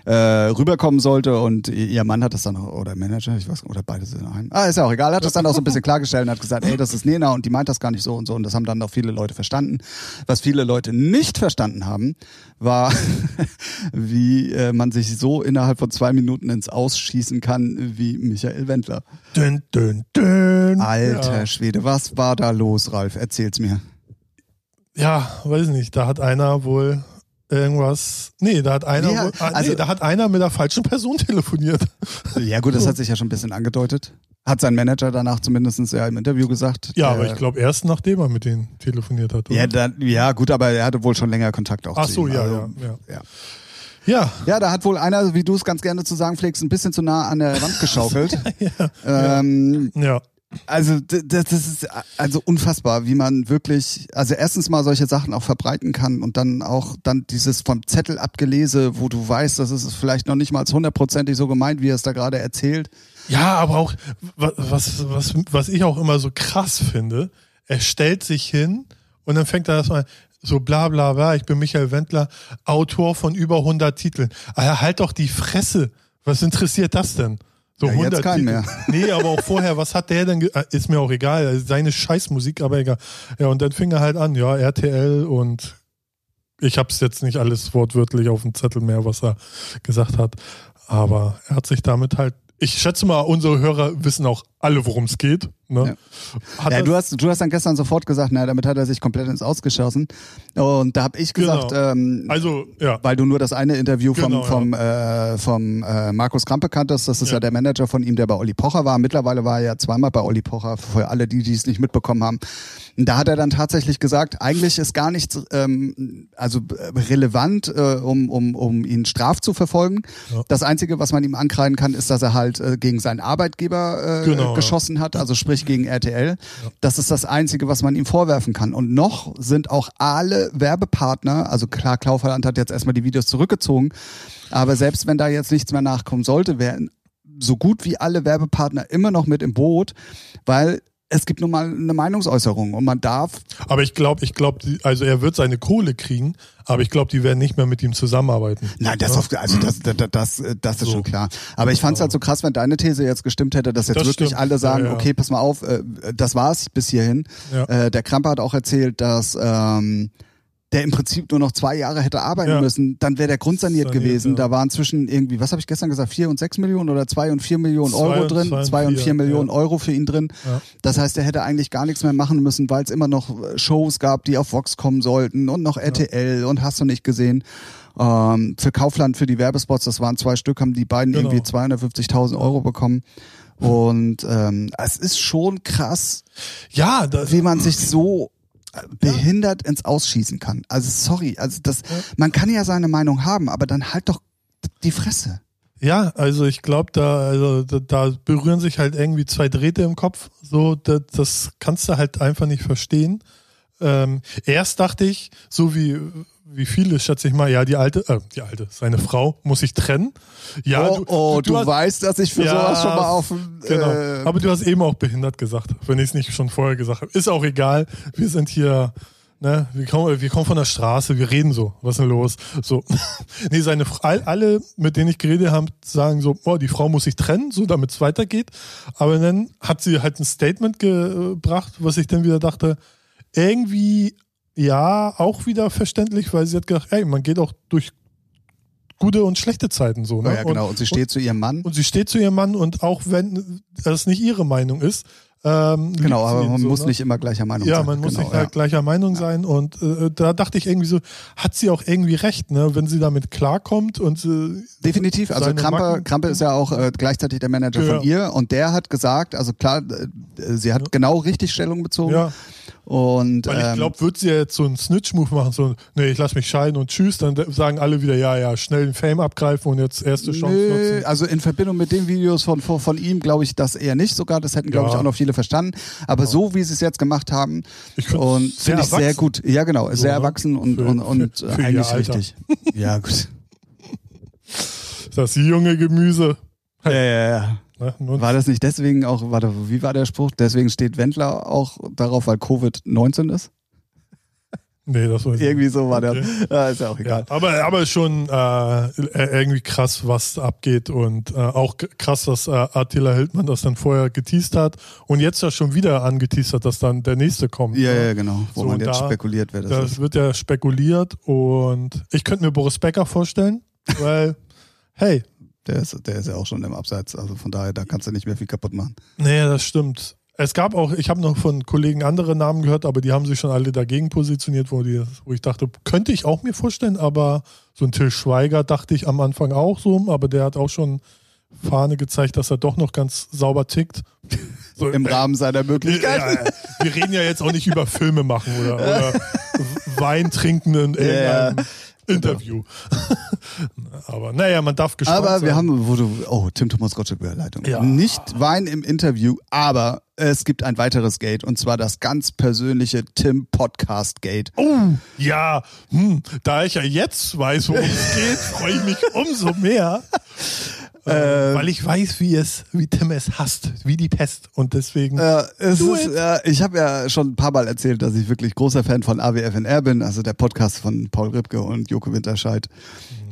äh, rüberkommen sollte und ihr Mann hat das dann auch, oder Manager, ich weiß oder beide sind ein. Ah, ist ja auch egal, hat das dann auch so ein bisschen klargestellt und hat gesagt, ey, das ist Nena und die meint das gar nicht so und so und das haben dann auch viele Leute verstanden. Was viele Leute nicht verstanden haben, war, wie äh, man sich so innerhalb von zwei Minuten ins Ausschießen kann wie Michael Wendler. Dün, dün, dün. Alter Ja. Schwede, was war da los, Ralf? Erzähl's mir. ja, weiß nicht. Da hat einer wohl irgendwas. Nee, da hat einer, Ja, wohl, ah, also- nee, da hat einer mit der falschen Person telefoniert. Ja gut, das hat sich ja schon ein bisschen angedeutet. Hat sein Manager danach zumindest ja im Interview gesagt. Ja, aber ich glaube erst nachdem er mit denen telefoniert hat. Oder? Ja, dann, ja, gut, aber er hatte wohl schon länger Kontakt auch Ach zu so, ihm. ja, Also, ja, ja. ja. Ja, Ja, da hat wohl einer, wie du es ganz gerne zu sagen pflegst, ein bisschen zu nah an der Wand geschaukelt. ähm, ja. Also das, das ist also unfassbar, wie man wirklich, also erstens mal solche Sachen auch verbreiten kann und dann auch dann dieses vom Zettel abgelese, wo du weißt, das ist vielleicht noch nicht mal hundertprozentig so gemeint, wie er es da gerade erzählt. Ja, aber auch, wa- was, was, was ich auch immer so krass finde, er stellt sich hin und dann fängt er erstmal so bla bla bla, ich bin Michael Wendler, Autor von über 100 Titeln. Ah, halt doch die Fresse. Was interessiert das denn? So Ja, jetzt keinen Titel. mehr. Nee, aber auch vorher, was hat der denn, äh, ist mir auch egal, seine Scheißmusik, aber egal. Ja, und dann fing er halt an, ja, RTL und ich hab's jetzt nicht alles wortwörtlich auf dem Zettel mehr, was er gesagt hat, aber er hat sich damit halt, ich schätze mal, unsere Hörer wissen auch alle, worum es geht. Ne? Ja, er- du hast, du hast dann gestern sofort gesagt, na, damit hat er sich komplett ins Ausgeschossen. Und da habe ich gesagt, Genau. ähm, also, ja. weil du nur das eine Interview vom, Genau, ja. vom, äh, vom äh, Markus Krampe kanntest, das ist ja. Ja. der Manager von ihm, der bei Olli Pocher war. Mittlerweile war er ja zweimal bei Olli Pocher, für alle die, die es nicht mitbekommen haben. Und da hat er dann tatsächlich gesagt, eigentlich ist gar nichts ähm, also äh, relevant, äh, um, um, um ihn straf zu verfolgen. Ja. Das Einzige, was man ihm ankreiden kann, ist, dass er halt äh, gegen seinen Arbeitgeber äh, Genau, ja. geschossen hat, also sprich gegen RTL. Das ist das Einzige, was man ihm vorwerfen kann. Und noch sind auch alle Werbepartner, also klar, Kaufland hat jetzt erstmal die Videos zurückgezogen, aber selbst wenn da jetzt nichts mehr nachkommen sollte, wären so gut wie alle Werbepartner immer noch mit im Boot, weil es gibt nun mal eine Meinungsäußerung und man darf Aber ich glaube, ich glaube, also er wird seine Kohle kriegen, aber ich glaube, die werden nicht mehr mit ihm zusammenarbeiten. Nein, das, auf, also das, das, das, das ist So. schon klar. Aber ich fand es halt so krass, wenn deine These jetzt gestimmt hätte, dass jetzt Das wirklich stimmt. alle sagen, Ja, ja. okay, pass mal auf, äh, das war's bis hierhin. Ja. Äh, der Krampe hat auch erzählt, dass ähm, der im Prinzip nur noch zwei Jahre hätte arbeiten Ja. müssen, dann wäre der grundsaniert Saniert, gewesen. ja. Da waren zwischen irgendwie, was habe ich gestern gesagt, vier und sechs Millionen oder zwei und vier Millionen Zwei Euro drin, zwei und zwei und vier, vier Millionen ja. Euro für ihn drin. Das heißt, er hätte eigentlich gar nichts mehr machen müssen, weil es immer noch äh, Shows gab, die auf Vox kommen sollten und noch RTL und hast du nicht gesehen. Ähm, für Kaufland, für die Werbespots, das waren zwei Stück, haben die beiden Genau. irgendwie 250.000 Euro bekommen. Und ähm, es ist schon krass, Ja, das, wie man sich so behindert ins Ausschießen kann. Also sorry, also das, man kann ja seine Meinung haben, aber dann halt doch die Fresse. Ja, also ich glaube, da, also da, da berühren sich halt irgendwie zwei Drähte im Kopf. So, das, das kannst du halt einfach nicht verstehen. Ähm, erst dachte ich, so wie wie viele, schätze ich mal, ja, die alte, äh, die alte, seine Frau muss sich trennen. Ja, oh, oh, du, hast- weißt, dass ich für Ja, sowas schon mal auf dem, Genau. äh, Aber du hast eben auch behindert gesagt, wenn ich es nicht schon vorher gesagt habe. Ist auch egal. Wir sind hier, ne, wir kommen, wir kommen von der Straße, wir reden so. Was ist denn los? So. nee, seine alle, mit denen ich geredet habe, sagen so, oh, die Frau muss sich trennen, so damit es weitergeht. Aber dann hat sie halt ein Statement gebracht, was ich dann wieder dachte, irgendwie ja, auch wieder verständlich, weil sie hat gedacht, ey, man geht auch durch gute und schlechte Zeiten so. Ne? oh ja, genau. Und sie steht zu ihrem Mann. Und sie steht zu ihrem Mann und auch wenn das nicht ihre Meinung ist. Ähm, Genau, aber man so, muss ne? nicht immer gleicher Meinung Ja, sein. man muss genau, nicht halt gleicher Meinung sein und äh, da dachte ich irgendwie so, hat sie auch irgendwie recht, ne? Wenn sie damit klarkommt und äh, Definitiv. Also Krampe, Krampe ist ja auch äh, gleichzeitig der Manager Ja. von ihr und der hat gesagt, also klar, äh, sie hat genau richtig Stellung bezogen. Ja, Und weil ich ähm, glaube, wird sie ja jetzt so einen Snitch-Move machen, so, nee, ich lass mich scheiden und tschüss, dann sagen alle wieder, ja, ja, schnell den Fame abgreifen und jetzt erste Chance Nö, nutzen. also in Verbindung mit den Videos von, von, von ihm glaube ich das eher nicht sogar. Das hätten, glaube Ja. ich, auch noch viele verstanden. Aber so wie sie es jetzt gemacht haben, Ich und finde ich sehr gut. Ja, genau, So, sehr ne? erwachsen und, Für- und, und für- für eigentlich richtig. Ja, gut. Das junge Gemüse. Ja, ja, ja. Ne? War das nicht deswegen auch, warte, wie war der Spruch? Deswegen steht Wendler auch darauf, weil Covid-19 ist? nee, das war Irgendwie so war der. Okay. Ja, ist ja auch egal. Ja, aber, aber schon äh, irgendwie krass, was abgeht und äh, auch krass, dass äh, Attila Hildmann das dann vorher geteased hat und jetzt ja schon wieder angeteased hat, dass dann der nächste kommt. Ja, ne? ja, genau. Wo So, man jetzt da- spekuliert, wer das, Das ist. wird ja spekuliert und ich könnte mir Boris Becker vorstellen, weil, hey, Der ist, der ist ja auch schon im Abseits. Also von daher, da kannst du nicht mehr viel kaputt machen. nee, das stimmt. Es gab auch, ich habe noch von Kollegen andere Namen gehört, aber die haben sich schon alle dagegen positioniert, wo, die, wo ich dachte, könnte ich auch mir vorstellen, aber so ein Till Schweiger dachte ich am Anfang auch so, aber der hat auch schon Fahne gezeigt, dass er doch noch ganz sauber tickt. So, Im Rahmen seiner ja, Möglichkeiten. ja. Wir reden ja jetzt auch nicht über Filme machen oder, oder Wein trinken in irgendeinem Interview. Aber naja, man darf gespannt Aber sein. wir haben, wo du, oh, Tim Thomas Gottschalk Überleitung. Ja. Nicht Wein im Interview, aber es gibt ein weiteres Gate und zwar das ganz persönliche Tim Podcast Gate. Oh, ja, hm, da ich ja jetzt weiß, worum es geht, freue ich mich umso mehr. Äh, weil ich weiß, wie es, wie Tim es hasst, wie die Pest. Und deswegen. Äh, ist, äh, ich habe ja schon ein paar Mal erzählt, dass ich wirklich großer Fan von AWFNR bin, also der Podcast von Paul Ripke und Joko Winterscheid.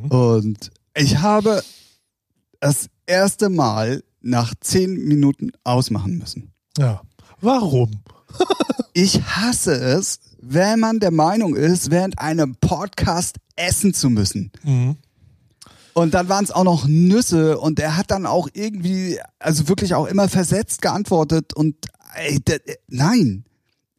Mhm. Und ich habe das erste Mal nach zehn Minuten ausmachen müssen. ja. Warum? Ich hasse es, wenn man der Meinung ist, während einem Podcast essen zu müssen. Mhm. Und dann waren es auch noch Nüsse und er hat dann auch irgendwie, also wirklich auch immer versetzt geantwortet und ey, nein,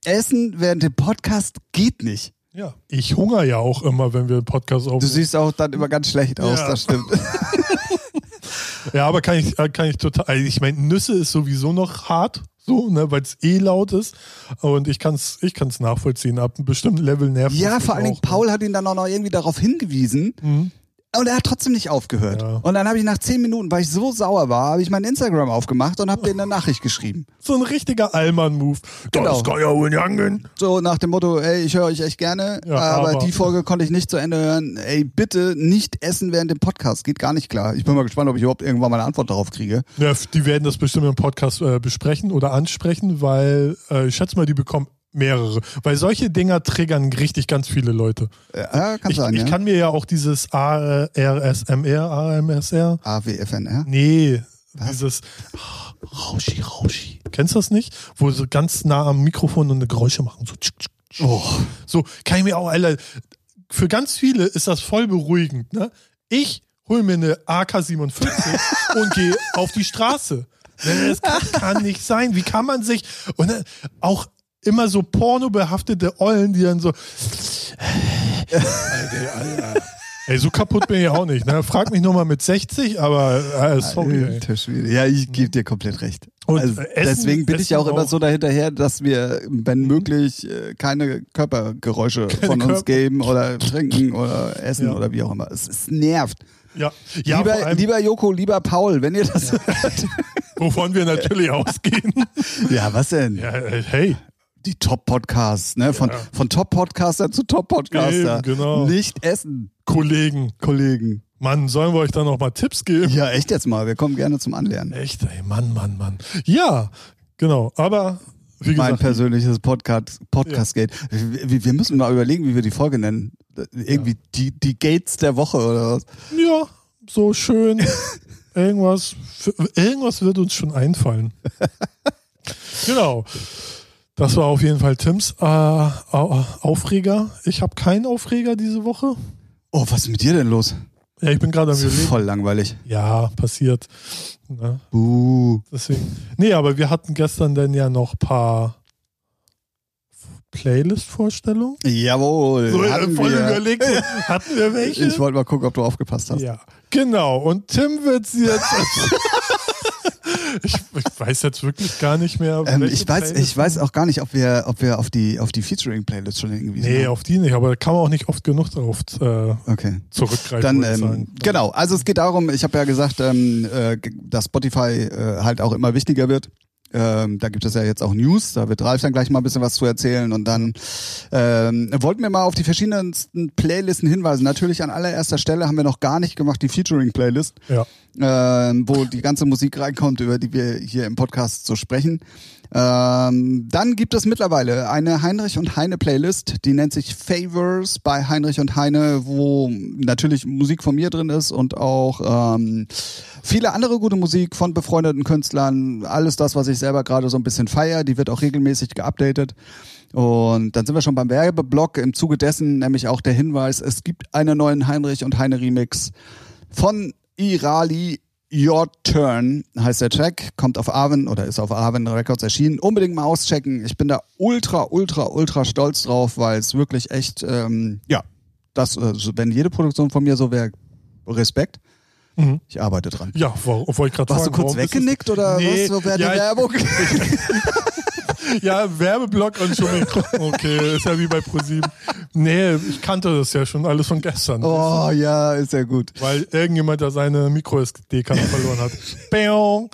Essen während dem Podcast geht nicht. Ja. Ich hungere ja auch immer, wenn wir einen Podcast Du aufnehmen. siehst auch dann immer ganz schlecht aus, Ja. das stimmt. Ja, aber kann ich, äh, kann ich total. Also ich meine, Nüsse ist sowieso noch hart, so, ne, weil es eh laut ist. Und ich kann es ich kann's nachvollziehen. Ab einem bestimmten Level nervt Ja, vor allen Dingen ne? Paul hat ihn dann auch noch irgendwie darauf hingewiesen. Mhm. Und er hat trotzdem nicht aufgehört. Ja. Und dann habe ich nach zehn Minuten, weil ich so sauer war, habe ich mein Instagram aufgemacht und habe denen eine Nachricht geschrieben. So ein richtiger Allmann-Move. Genau. Das kann ja wohl nicht angehen. So nach dem Motto, ey, ich höre euch echt gerne, Ja, aber, aber- die Folge konnte ich nicht zu Ende hören. Ey, bitte nicht essen während dem Podcast. Geht gar nicht klar. Ich bin mal gespannt, ob ich überhaupt irgendwann mal eine Antwort darauf kriege. Ja, die werden das bestimmt im Podcast äh, besprechen oder ansprechen, weil äh, ich schätze mal, die bekommen mehrere. Weil solche Dinger triggern richtig ganz viele Leute. Ja, kann Ich, sein, ich ja. kann mir ja auch dieses ARSMR, AMSR, AWFNR. nee, dieses Rauschi, Rauschi. Kennst du das nicht? Wo sie ganz nah am Mikrofon und eine Geräusche machen. So, tsch, tsch, tsch. Oh. so kann ich mir auch, Alter, für ganz viele ist das voll beruhigend. Ne? Ich hole mir eine AK-47 und gehe auf die Straße. Das kann, kann nicht sein. Wie kann man sich, und dann auch immer so pornobehaftete Eulen, die dann so, Alter, Alter. Ey, so kaputt bin ich auch nicht. Ne? Frag mich nochmal mit 60, aber äh, sorry. Alter Schwede. Ja, ich gebe dir komplett recht. Und, also, Essen- deswegen bin ich ja auch Essen immer auch. so dahinterher, dass wir, wenn möglich, äh, keine Körpergeräusche von uns Körper- geben oder trinken oder essen Ja. oder wie auch immer. Es, es nervt. Ja, ja lieber, lieber Joko, lieber Paul, wenn ihr das hört. wovon wir natürlich ausgehen. Ja, was denn? Ja, äh, hey, die Top-Podcasts, ne? Von, Ja. von Top-Podcaster zu Top-Podcaster. Genau. Nicht essen, Kollegen, Kollegen. Mann, sollen wir euch da noch mal Tipps geben? Ja, echt jetzt mal. Wir kommen gerne zum Anlernen. Echt, ey, Mann, Mann, Mann. Ja, genau. Aber wie Mein gesagt, persönliches Podcast, Podcast-Gate. Wir, wir müssen mal überlegen, wie wir die Folge nennen. Irgendwie die, die Gates der Woche oder was. ja, so schön. irgendwas, irgendwas wird uns schon einfallen. genau. Das war auf jeden Fall Tims äh, Au- Aufreger. Ich habe keinen Aufreger diese Woche. Oh, was ist mit dir denn los? Ja, ich bin gerade am Das ist überlegen. voll langweilig. Ja, passiert. Ne? Buh. Deswegen. Nee, aber wir hatten gestern dann ja noch ein paar Playlist-Vorstellungen. Jawohl. So, äh, hatten voll wir. überlegt. Hatten wir welche? Ich wollte mal gucken, ob du aufgepasst hast. Ja, genau. Und Tim wird sie jetzt. ich, ich weiß jetzt wirklich gar nicht mehr. Ähm, ich, weiß, ich weiß auch gar nicht, ob wir, ob wir auf die, auf die Featuring-Playlist schon irgendwie Nee, auf die nicht, aber da kann man auch nicht oft genug darauf äh, Okay. zurückgreifen. Dann, ähm, genau, also es geht darum, ich habe ja gesagt, ähm, äh, dass Spotify äh, halt auch immer wichtiger wird. Ähm, da gibt es ja jetzt auch News, da wird Ralf dann gleich mal ein bisschen was zu erzählen und dann ähm, wollten wir mal auf die verschiedensten Playlisten hinweisen. Natürlich an allererster Stelle haben wir noch gar nicht gemacht die Featuring-Playlist, Ja. ähm, wo die ganze Musik reinkommt, über die wir hier im Podcast so sprechen. Ähm, dann gibt es mittlerweile eine Heinrich und Heine Playlist, die nennt sich Favors bei Heinrich und Heine, wo natürlich Musik von mir drin ist und auch ähm, viele andere gute Musik von befreundeten Künstlern, alles das, was ich selber gerade so ein bisschen feier, die wird auch regelmäßig geupdatet. Und dann sind wir schon beim Werbeblock. Im Zuge dessen nämlich auch der Hinweis, es gibt einen neuen Heinrich und Heine Remix von Irali Your Turn heißt der Track, kommt auf Arwen oder ist auf Arwen Records erschienen. Unbedingt mal auschecken. Ich bin da ultra, ultra, ultra stolz drauf, weil es wirklich echt, ähm, ja, das, äh, so- wenn jede Produktion von mir so wäre, Respekt. Mhm. Ich arbeite dran. Ja, wo- wollte ich gerade Warst du kurz weggenickt oder Nee, was? So wäre die ja, ich- Werbung? Ja, Werbeblock und schon. Okay, ist ja wie bei ProSieben. Nee, ich kannte das ja schon alles von gestern. Oh ja, ist ja gut. Weil irgendjemand da seine Micro-SD-Karte verloren hat. Bäong.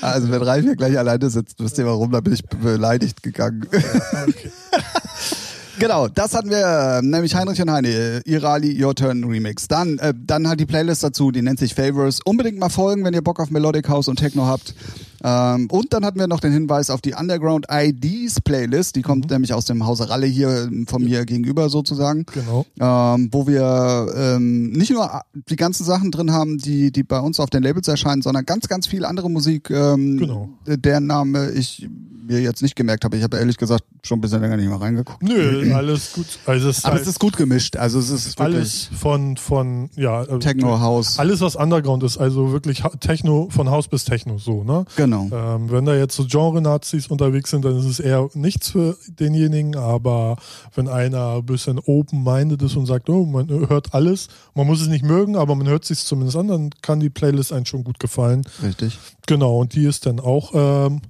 Also wenn Ralf hier gleich alleine sitzt, wisst ihr warum, da bin ich beleidigt gegangen. Okay. Genau, das hatten wir, ähm, nämlich Heinrich und Heine, äh, Irali Your Turn Remix. Dann, äh, dann halt die Playlist dazu, die nennt sich Favors. Unbedingt mal folgen, wenn ihr Bock auf Melodic House und Techno habt. Ähm, und dann hatten wir noch den Hinweis auf die Underground IDs Playlist, die kommt nämlich aus dem Hause Ralle hier ähm, von mir gegenüber sozusagen. Genau. Ähm, wo wir ähm, nicht nur die ganzen Sachen drin haben, die, die bei uns auf den Labels erscheinen, sondern ganz, ganz viel andere Musik, ähm, Genau. deren Name ich mir jetzt nicht gemerkt habe. Ich habe ehrlich gesagt schon ein bisschen länger nicht mehr reingeguckt. Nö, alles gut. Also es ist, Aber halt es ist gut gemischt. Also es ist alles von, von, ja. also Techno House. Alles, was Underground ist, also wirklich Techno, von Haus bis Techno, so, ne? Genau. Ähm, wenn da jetzt so Genre-Nazis unterwegs sind, dann ist es eher nichts für denjenigen, aber wenn einer ein bisschen open-minded ist und sagt, oh, man hört alles, man muss es nicht mögen, aber man hört es sich zumindest an, dann kann die Playlist einem schon gut gefallen. Richtig. Genau, und die ist dann auch ähm,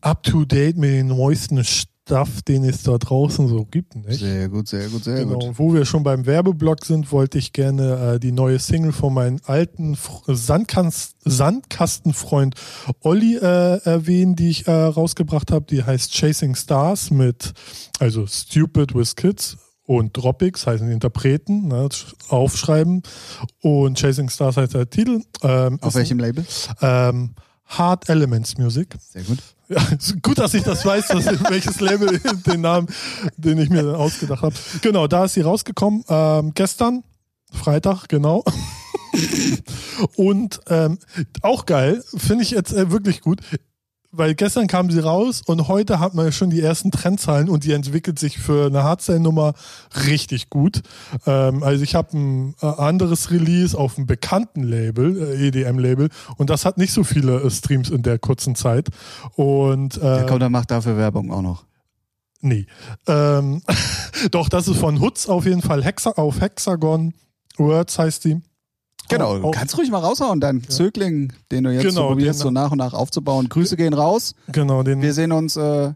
up-to-date mit den neuesten Stuff, den es da draußen so gibt, nicht? Sehr gut, sehr gut, sehr Genau, gut. und wo wir schon beim Werbeblock sind, wollte ich gerne äh, die neue Single von meinem alten Fr Sandkast Sandkastenfreund Olli äh, erwähnen, die ich äh, rausgebracht habe. Die heißt Chasing Stars mit, also Stupid with Kids und Dropics heißen die Interpreten, ne, aufschreiben. Und Chasing Stars heißt der Titel. Ähm, Auf welchem Label? Ähm, Hard Elements Music. Sehr gut. Ja, gut, dass ich das weiß, dass, welches Label den Namen, den ich mir dann ausgedacht habe. Genau, da ist sie rausgekommen. Ähm, gestern, Freitag, genau. Und ähm, auch geil, finde ich jetzt äh, wirklich gut. Weil gestern kam sie raus und heute hat man schon die ersten Trendzahlen und die entwickelt sich für eine Hardstyle-Nummer richtig gut. Ähm, also ich habe ein äh, anderes Release auf einem bekannten Label, äh, EDM-Label, und das hat nicht so viele äh, Streams in der kurzen Zeit. Und äh, Ja, komm, dann macht dafür Werbung auch noch. Nee. Ähm, doch, das ist von Hutz auf jeden Fall Hexa auf Hexagon. Words heißt die. Genau, Auch- du auch- kannst ruhig mal raushauen, deinen Zögling, den du jetzt Genau, so probierst, so nach und nach aufzubauen. Grüße gehen raus. Genau, den. Wir sehen uns, äh,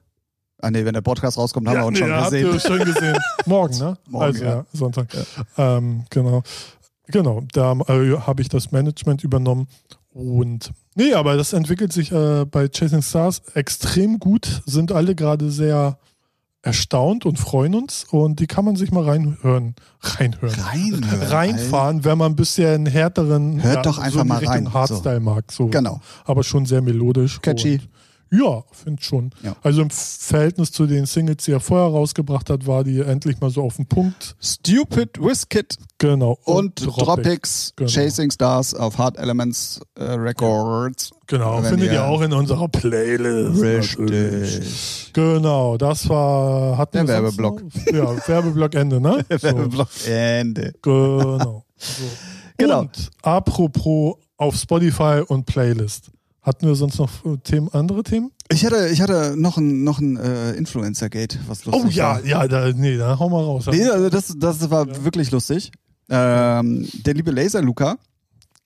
ah nee, wenn der Podcast rauskommt, haben wir uns nee, schon habt gesehen. ihr schon gesehen. Morgen, ne? Morgen, also ja. ja, Sonntag. Ähm, genau. Genau, da äh, habe ich das Management übernommen Und nee, aber das entwickelt sich äh, bei Chasing Stars extrem gut, sind alle gerade sehr erstaunt und freuen uns und die kann man sich mal reinhören, reinhören, Reinhören, reinfahren, wenn man ein bisschen härteren, Hört doch einfach in die mal rein, Hardstyle mag, so. Genau. aber schon sehr melodisch, Catchy. Und, ja, finde schon. Ja. Also im Verhältnis zu den Singles, die er vorher rausgebracht hat, war die endlich mal so auf den Punkt. Stupid Wizkid Genau. und, Tropics, Genau. Chasing Stars auf Hard Elements äh, Records. Genau, Wenn findet ihr- auch in unserer Playlist. natürlich. Richtig. Genau, das war hatten Der Werbeblock. Ja, Werbeblock Ende, ne? So, Werbeblock Ende. genau. So. Genau. Und apropos auf Spotify und Playlist. Hatten wir sonst noch Themen, andere Themen? Ich hatte, ich hatte noch ein, noch ein äh, Influencer-Gate, was lustig Oh ja, war. ja, da, nee, da hau mal raus. Nee, also das, das war wirklich lustig. Ähm, der liebe Laser Luca,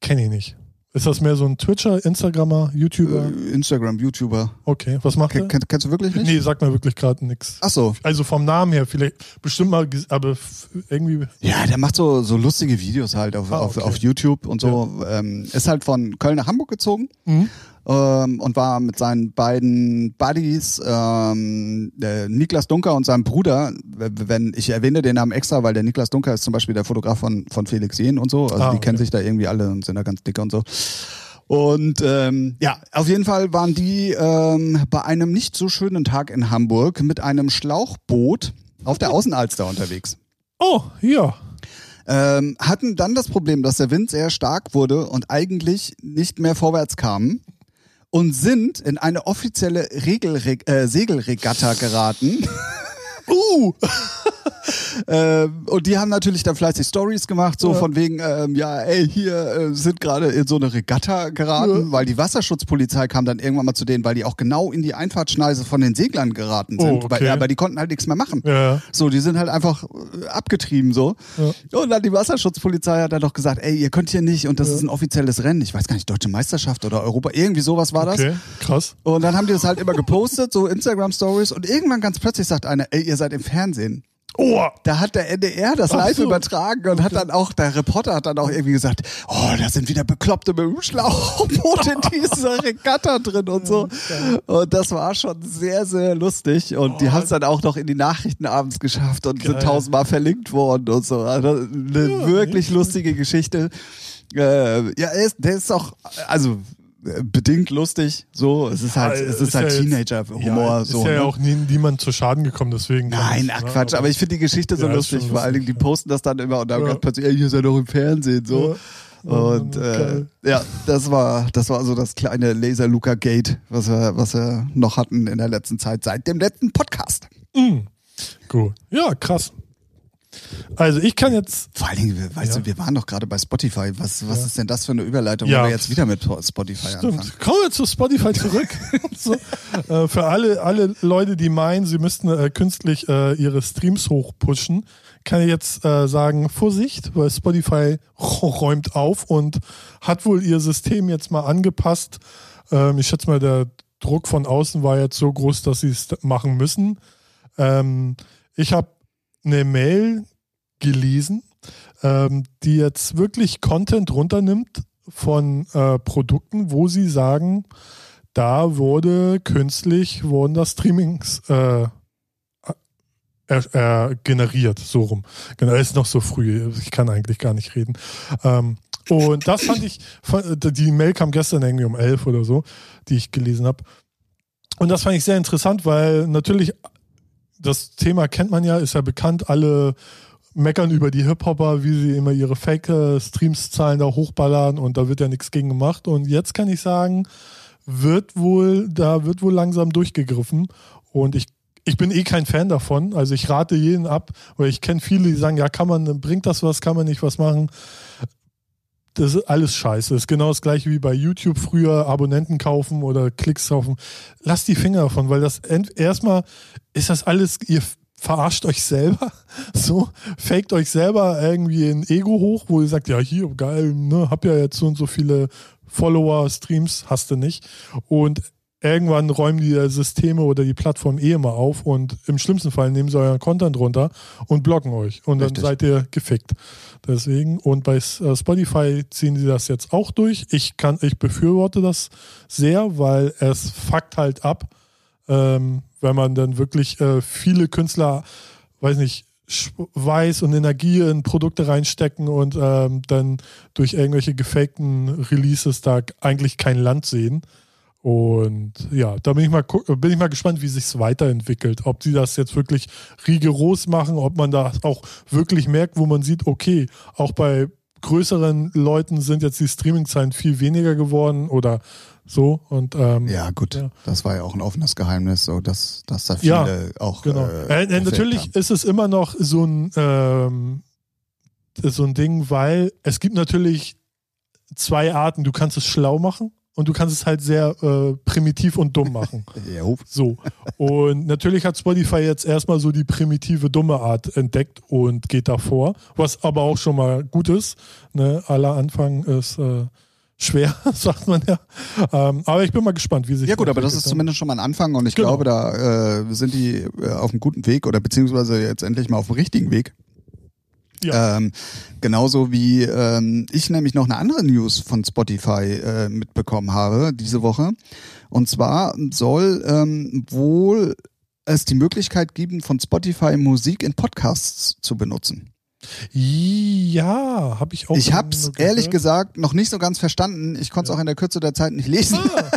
Kenne ich nicht. Ist das mehr so ein Twitcher, Instagrammer, YouTuber? äh, Instagram, YouTuber. Okay, was macht er? Ken, kenn, kennst du wirklich nicht? Nee, sagt mir wirklich gerade nichts. Ach so. Also vom Namen her vielleicht bestimmt mal, aber irgendwie. Ja, der macht so, so lustige Videos halt auf, Ah, auf, okay. auf YouTube und so. Ähm, ist halt von Köln nach Hamburg gezogen Mhm. Ähm, und war mit seinen beiden Buddies, ähm, Niklas Dunker und seinem Bruder, wenn ich erwähne den Namen extra, weil der Niklas Dunker ist zum Beispiel der Fotograf von, von Felix Jen und so. Also Ah, die okay. kennen sich da irgendwie alle und sind da ganz dicke und so. Und ähm, ja, auf jeden Fall waren die ähm, bei einem nicht so schönen Tag in Hamburg mit einem Schlauchboot auf der Außenalster unterwegs. Oh, ja. Ähm, hatten dann das Problem, dass der Wind sehr stark wurde und eigentlich nicht mehr vorwärts kamen und sind in eine offizielle Regelre äh, Segelregatta geraten. Uh! ähm, und die haben natürlich dann fleißig Stories gemacht, so Ja. von wegen, ähm, ja, ey, hier äh, sind gerade in so eine Regatta geraten, Ja. weil die Wasserschutzpolizei kam dann irgendwann mal zu denen, weil die auch genau in die Einfahrtschneise von den Seglern geraten Oh, sind. okay. weil, aber die konnten halt nichts mehr machen. Ja. So, die sind halt einfach äh, abgetrieben so. Und dann die Wasserschutzpolizei hat dann doch gesagt, ey, ihr könnt hier nicht und das ist ein offizielles Rennen. Ich weiß gar nicht, deutsche Meisterschaft oder Europa, irgendwie sowas war das. Okay, krass. Und dann haben die das halt immer gepostet, so Instagram Stories und irgendwann ganz plötzlich sagt einer, ey, ihr seid im Fernsehen. Oh! Da hat der NDR das Ach live so. übertragen und hat dann auch, der Reporter hat dann auch irgendwie gesagt, oh, da sind wieder Bekloppte mit dem Schlauchboot in dieser Regatta drin und so. Und das war schon sehr, sehr lustig. Und die haben es dann auch noch in die Nachrichten abends geschafft und Geil. sind tausendmal verlinkt worden und so. Also eine Ja, wirklich lustige Geschichte. Äh, ja, er ist, der ist auch, also bedingt lustig. So, es ist halt, Ja, es ist halt ja Teenager-Humor. Ja, so, ist ja ne? auch nie, niemand zu Schaden gekommen, deswegen. Nein, ach ne, Quatsch, aber ich finde die Geschichte so Ja, ist lustig. Vor allen Dingen, die posten das dann immer und dann Ja. plötzlich, ey, ihr seid doch im Fernsehen, so. Ja. Und Ja, äh, ja, das war, das war so das kleine Laser Luca Gate, was wir, was wir noch hatten in der letzten Zeit, seit dem letzten Podcast. Mhm. Gut. Ja, krass. Also ich kann jetzt. Vor allen Dingen, weißt Ja. du, wir waren doch gerade bei Spotify. Was, was Ja. ist denn das für eine Überleitung, Ja. wo wir jetzt wieder mit Spotify anfangen? Stimmt. Kommen wir zu Spotify zurück. so, äh, für alle, alle Leute, die meinen, sie müssten äh, künstlich äh, ihre Streams hochpushen, kann ich jetzt äh, sagen, Vorsicht, weil Spotify räumt auf und hat wohl ihr System jetzt mal angepasst. Ähm, ich schätze mal, der Druck von außen war jetzt so groß, dass sie es machen müssen. Ähm, ich habe eine Mail gelesen, ähm, die jetzt wirklich Content runternimmt von äh, Produkten, wo sie sagen, da wurde künstlich, wurden da Streamings äh, er, er generiert, so rum. Genau, ist noch so früh, ich kann eigentlich gar nicht reden. Ähm, und das fand ich, die Mail kam gestern irgendwie um elf oder so, die ich gelesen habe. Und das fand ich sehr interessant, weil natürlich das Thema kennt man ja, ist ja bekannt, alle meckern über die Hip-Hopper, wie sie immer ihre Fake-Streams-Zahlen da hochballern und da wird ja nichts gegen gemacht. Und jetzt kann ich sagen, wird wohl, da wird wohl langsam durchgegriffen. Und ich, ich bin eh kein Fan davon. Also ich rate jeden ab, weil ich kenne viele, die sagen, ja, kann man, bringt das was, kann man nicht was machen. Das ist alles scheiße. Das ist genau das gleiche wie bei YouTube früher Abonnenten kaufen oder Klicks kaufen. Lasst die Finger davon, weil das erstmal ist das alles, ihr verarscht euch selber, so, faked euch selber irgendwie ein Ego hoch, wo ihr sagt, ja, hier, geil, ne, hab ja jetzt so und so viele Follower, Streams, hast du nicht. Und irgendwann räumen die Systeme oder die Plattform eh immer auf und im schlimmsten Fall nehmen sie euren Content runter und blocken euch und dann Richtig. seid ihr gefickt. Deswegen und bei äh, Spotify ziehen sie das jetzt auch durch. Ich kann, ich befürworte das sehr, weil es fuckt halt ab, ähm, wenn man dann wirklich äh, viele Künstler, weiß nicht, Weiß und Energie in Produkte reinstecken und ähm, dann durch irgendwelche gefakten Releases da eigentlich kein Land sehen. Und ja, da bin ich mal, bin ich mal gespannt, wie sich es weiterentwickelt. Ob sie das jetzt wirklich rigoros machen, ob man das auch wirklich merkt, wo man sieht, okay, auch bei größeren Leuten sind jetzt die Streaming-Zahlen viel weniger geworden oder so. Und ähm, Ja, gut. Ja. Das war ja auch ein offenes Geheimnis, so dass, dass da Ja, viele auch. Genau. Äh, Äh, äh, natürlich haben. ist es immer noch so ein, ähm, so ein Ding, weil es gibt natürlich zwei Arten. Du kannst es schlau machen und du kannst es halt sehr äh, primitiv und dumm machen. Jo. So. Und natürlich hat Spotify jetzt erstmal so die primitive, dumme Art entdeckt und geht davor, was aber auch schon mal gut ist. Ne? Aller Anfang ist äh, schwer, sagt man ja. Ähm, aber ich bin mal gespannt, wie sich Ja gut, aber das ist zumindest schon mal ein Anfang und ich Genau. glaube, da äh, sind die äh, auf einem guten Weg oder beziehungsweise jetzt endlich mal auf dem richtigen Weg. Ja. Ähm, genauso wie ähm, ich nämlich noch eine andere News von Spotify äh, mitbekommen habe diese Woche. Und zwar soll ähm, wohl es die Möglichkeit geben, von Spotify Musik in Podcasts zu benutzen. Ja, habe ich auch. ich habe es ehrlich gesagt noch nicht so ganz verstanden. Ich konnte es auch in der Kürze der Zeit nicht lesen. Ah.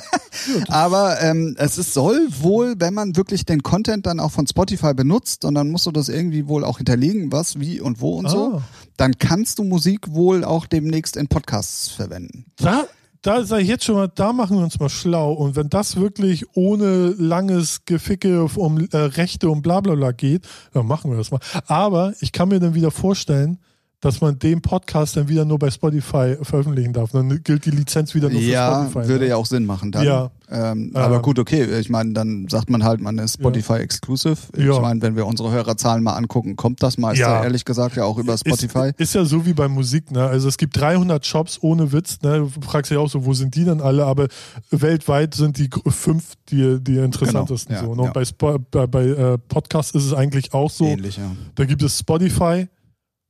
Aber ähm, es ist, soll wohl, wenn man wirklich den Content dann auch von Spotify benutzt und dann musst du das irgendwie wohl auch hinterlegen, was, wie und wo und so, Ah. dann kannst du Musik wohl auch demnächst in Podcasts verwenden. Da, da sage ich jetzt schon mal, da machen wir uns mal schlau. Und wenn das wirklich ohne langes Geficke um äh, Rechte und bla bla bla geht, dann machen wir das mal. Aber ich kann mir dann wieder vorstellen, dass man den Podcast dann wieder nur bei Spotify veröffentlichen darf. Dann gilt die Lizenz wieder nur für Ja, Spotify. würde ne? ja auch Sinn machen dann. Ja. Ähm, aber Ähm. gut, okay. Ich meine, dann sagt man halt, man ist Spotify exclusive. Ich Ja. meine, wenn wir unsere Hörerzahlen mal angucken, kommt das meiste Ja. ehrlich gesagt ja auch über Spotify. Ist, ist ja so wie bei Musik, ne? Also es gibt 300 Shops ohne Witz, ne? Du fragst dich auch so, wo sind die denn alle? Aber weltweit sind die fünf die, die interessantesten Genau, ja, so. Ne? ja. Und bei, Spo bei, bei äh, Podcasts ist es eigentlich auch so. Ähnlich, ja. Da gibt es Spotify.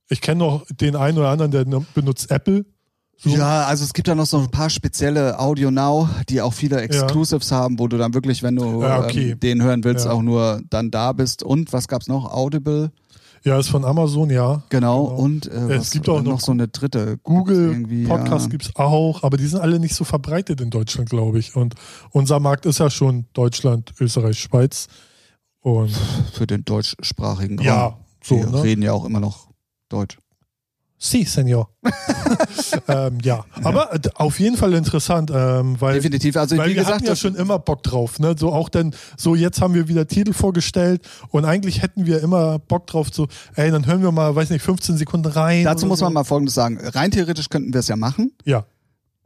Ich kenne noch den einen oder anderen, der benutzt Apple. So. Ja, also es gibt da noch so ein paar spezielle Audio Now, die auch viele Exclusives haben, wo du dann wirklich, wenn du Ja, okay. ähm, den hören willst, Ja. auch nur dann da bist. Und was gab's noch? Audible, Ja, ist von Amazon, ja. genau. Genau. Und äh, Es was, gibt auch noch, noch so eine dritte. Google Podcast ja. gibt es auch, aber die sind alle nicht so verbreitet in Deutschland, glaube ich. Und unser Markt ist ja schon Deutschland, Österreich, Schweiz. Und für den deutschsprachigen ja, Raum. so, Wir ne? reden ja auch immer noch Deutsch. Si, Senor. ähm, ja, aber äh, auf jeden Fall interessant, ähm, weil, Definitiv. Also weil wie wir gesagt, hatten ja schon immer Bock drauf. Ne? So auch denn, so jetzt haben wir wieder Titel vorgestellt und eigentlich hätten wir immer Bock drauf, so, ey, dann hören wir mal, weiß nicht, 15 Sekunden rein. dazu muss so. man mal Folgendes sagen. Rein theoretisch könnten wir es ja machen, Ja,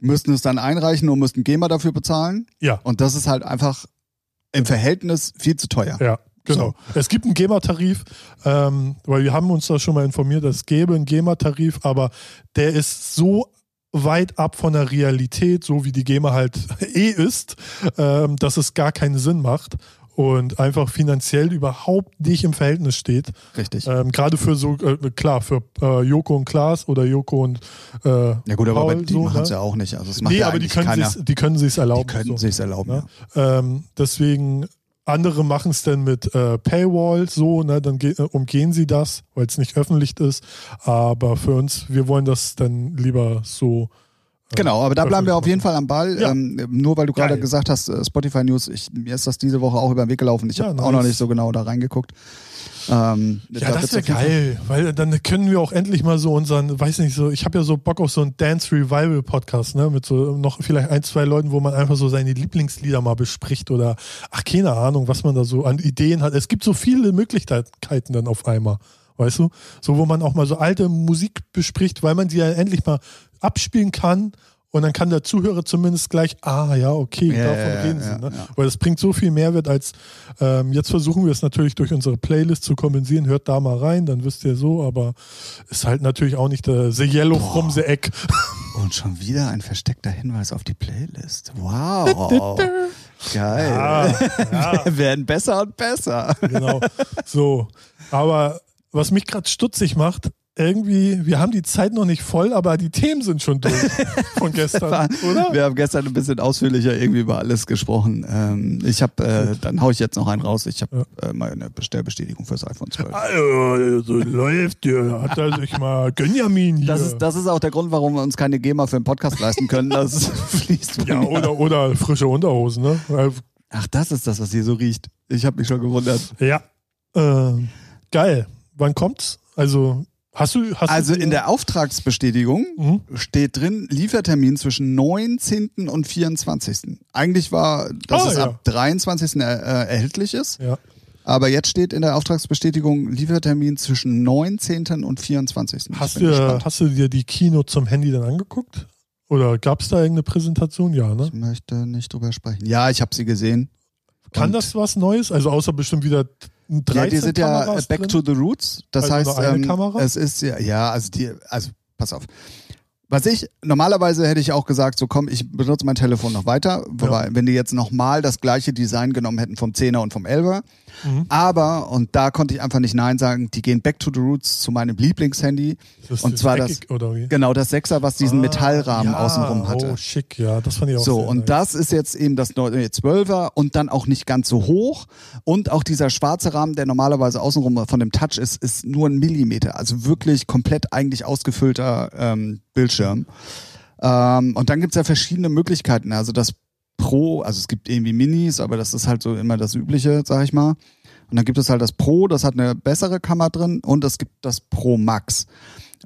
müssten es dann einreichen und müssten GEMA dafür bezahlen. ja, Und das ist halt einfach im Verhältnis viel zu teuer. ja. Genau. Es gibt einen GEMA-Tarif, ähm, weil wir haben uns da schon mal informiert, es gäbe einen GEMA-Tarif, aber der ist so weit ab von der Realität, so wie die GEMA halt eh ist, ähm, dass es gar keinen Sinn macht und einfach finanziell überhaupt nicht im Verhältnis steht. Richtig. Ähm, Gerade für so, äh, klar, für äh, Joko und Klaas oder Joko und äh, ja gut, aber Paul, bei- die so, machen es ne? ja auch nicht. Also es macht Nee, ja aber die können keiner. sich's, die können sich's erlauben. Die können so. sich's erlauben. Ne? Ja. Ähm, deswegen, andere machen es dann mit äh, Paywall so, ne, dann äh, umgehen sie das, weil es nicht öffentlich ist. Aber für uns, wir wollen das dann lieber so. Genau, aber da bleiben wir auf jeden Fall am Ball. Ja. Ähm, nur weil du gerade gesagt hast, äh, Spotify News, ich, mir ist das diese Woche auch über den Weg gelaufen. Ich Ja, habe auch noch nicht so genau da reingeguckt. Ähm, Ja, da das wäre geil, weil dann können wir auch endlich mal so unseren, weiß nicht, so, ich habe ja so Bock auf so einen Dance Revival Podcast, ne, mit so noch vielleicht ein, zwei Leuten, wo man einfach so seine Lieblingslieder mal bespricht oder, ach, keine Ahnung, was man da so an Ideen hat. Es gibt so viele Möglichkeiten dann auf einmal, weißt du? So, wo man auch mal so alte Musik bespricht, weil man sie ja endlich mal abspielen kann. Und dann kann der Zuhörer zumindest gleich, ah ja, okay, Ja, davon ja, reden ja, sie. Ne? ja. Weil das bringt so viel Mehrwert als ähm, jetzt versuchen wir es natürlich durch unsere Playlist zu kompensieren. Hört da mal rein, dann wisst ihr so, aber ist halt natürlich auch nicht der The Yellow from the Egg. Und schon wieder ein versteckter Hinweis auf die Playlist. Wow. Geil. Wir werden besser und besser. Genau. So. Aber was mich gerade stutzig macht, irgendwie, wir haben die Zeit noch nicht voll, aber die Themen sind schon durch von gestern, oder? Wir haben gestern ein bisschen ausführlicher irgendwie über alles gesprochen. Ähm, ich habe, äh, dann hau ich jetzt noch einen raus. Ich habe äh, mal eine Bestellbestätigung fürs iPhone 12. Also, so läuft der. Hat er sich mal Gönjamin hier. Das ist, das ist auch der Grund, warum wir uns keine GEMA für einen Podcast leisten können. Das fließt. ja, oder, oder frische Unterhosen, ne? Ach, das ist das, was hier so riecht. Ich habe mich schon gewundert. Ja. Äh, geil. Wann kommt's? Also, hast du. Hast Also du in der Auftragsbestätigung Mhm. steht drin Liefertermin zwischen 19. und 24. Eigentlich war, dass Ah, es ja. ab 23. Er, äh, erhältlich ist. Ja. Aber jetzt steht in der Auftragsbestätigung Liefertermin zwischen 19. und 24. Ich Hast du, hast du dir die Kino zum Handy dann angeguckt? Oder gab es da irgendeine Präsentation? Ja, ne? Ich möchte nicht drüber sprechen. Ja, ich habe sie gesehen. Kann Und- das was Neues? Also außer bestimmt wieder 13 Ja, die sind ja back drin? to the roots. Das Also heißt, ähm, es ist ja, ja, also die, also pass auf. Was ich, normalerweise hätte ich auch gesagt, so komm, ich benutze mein Telefon noch weiter, wobei, wenn die jetzt nochmal das gleiche Design genommen hätten vom 10er und vom 11er. Mhm. Aber, und da konnte ich einfach nicht Nein sagen, die gehen back to the roots zu meinem Lieblingshandy. Das und zwar das, genau, das 6er, was diesen Ah, Metallrahmen ja, außenrum hatte. Oh, schick, ja, das fand ich auch So, und nice. das ist jetzt eben das neue 12er und dann auch nicht ganz so hoch. Und auch dieser schwarze Rahmen, der normalerweise außenrum von dem Touch ist, ist nur ein Millimeter. Also wirklich komplett eigentlich ausgefüllter ähm, Bildschirm. Ähm, und dann gibt's ja verschiedene Möglichkeiten. Also das Pro, also es gibt irgendwie Minis, aber das ist halt so immer das Übliche, sag ich mal. Und dann gibt es halt das Pro, das hat eine bessere Kamera drin und es gibt das Pro Max.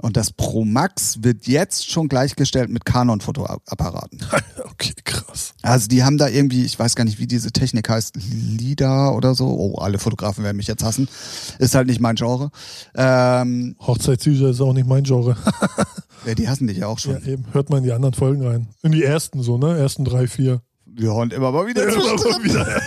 Und das Pro Max wird jetzt schon gleichgestellt mit Canon-Fotoapparaten. Okay, krass. Also die haben da irgendwie, ich weiß gar nicht, wie diese Technik heißt, LIDA oder so. Oh, alle Fotografen werden mich jetzt hassen. Ist halt nicht mein Genre. Ähm, Hochzeitssüßer ist auch nicht mein Genre. ja, die hassen dich ja auch ja, schon. eben. Hört mal in die anderen Folgen rein. In die ersten so, ne? Ersten drei, vier. Wir hören immer mal wieder. zwischendrin. wieder.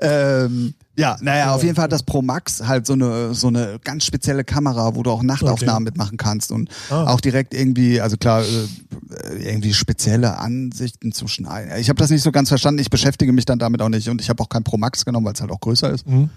ähm, ja, naja, auf jeden Fall hat das Pro Max halt so eine, so eine ganz spezielle Kamera, wo du auch Nachtaufnahmen mitmachen kannst und Ah. auch direkt irgendwie, also klar, äh, irgendwie spezielle Ansichten zu schneiden. Ich habe das nicht so ganz verstanden. Ich beschäftige mich dann damit auch nicht und ich habe auch kein Pro Max genommen, weil es halt auch größer ist. Mhm.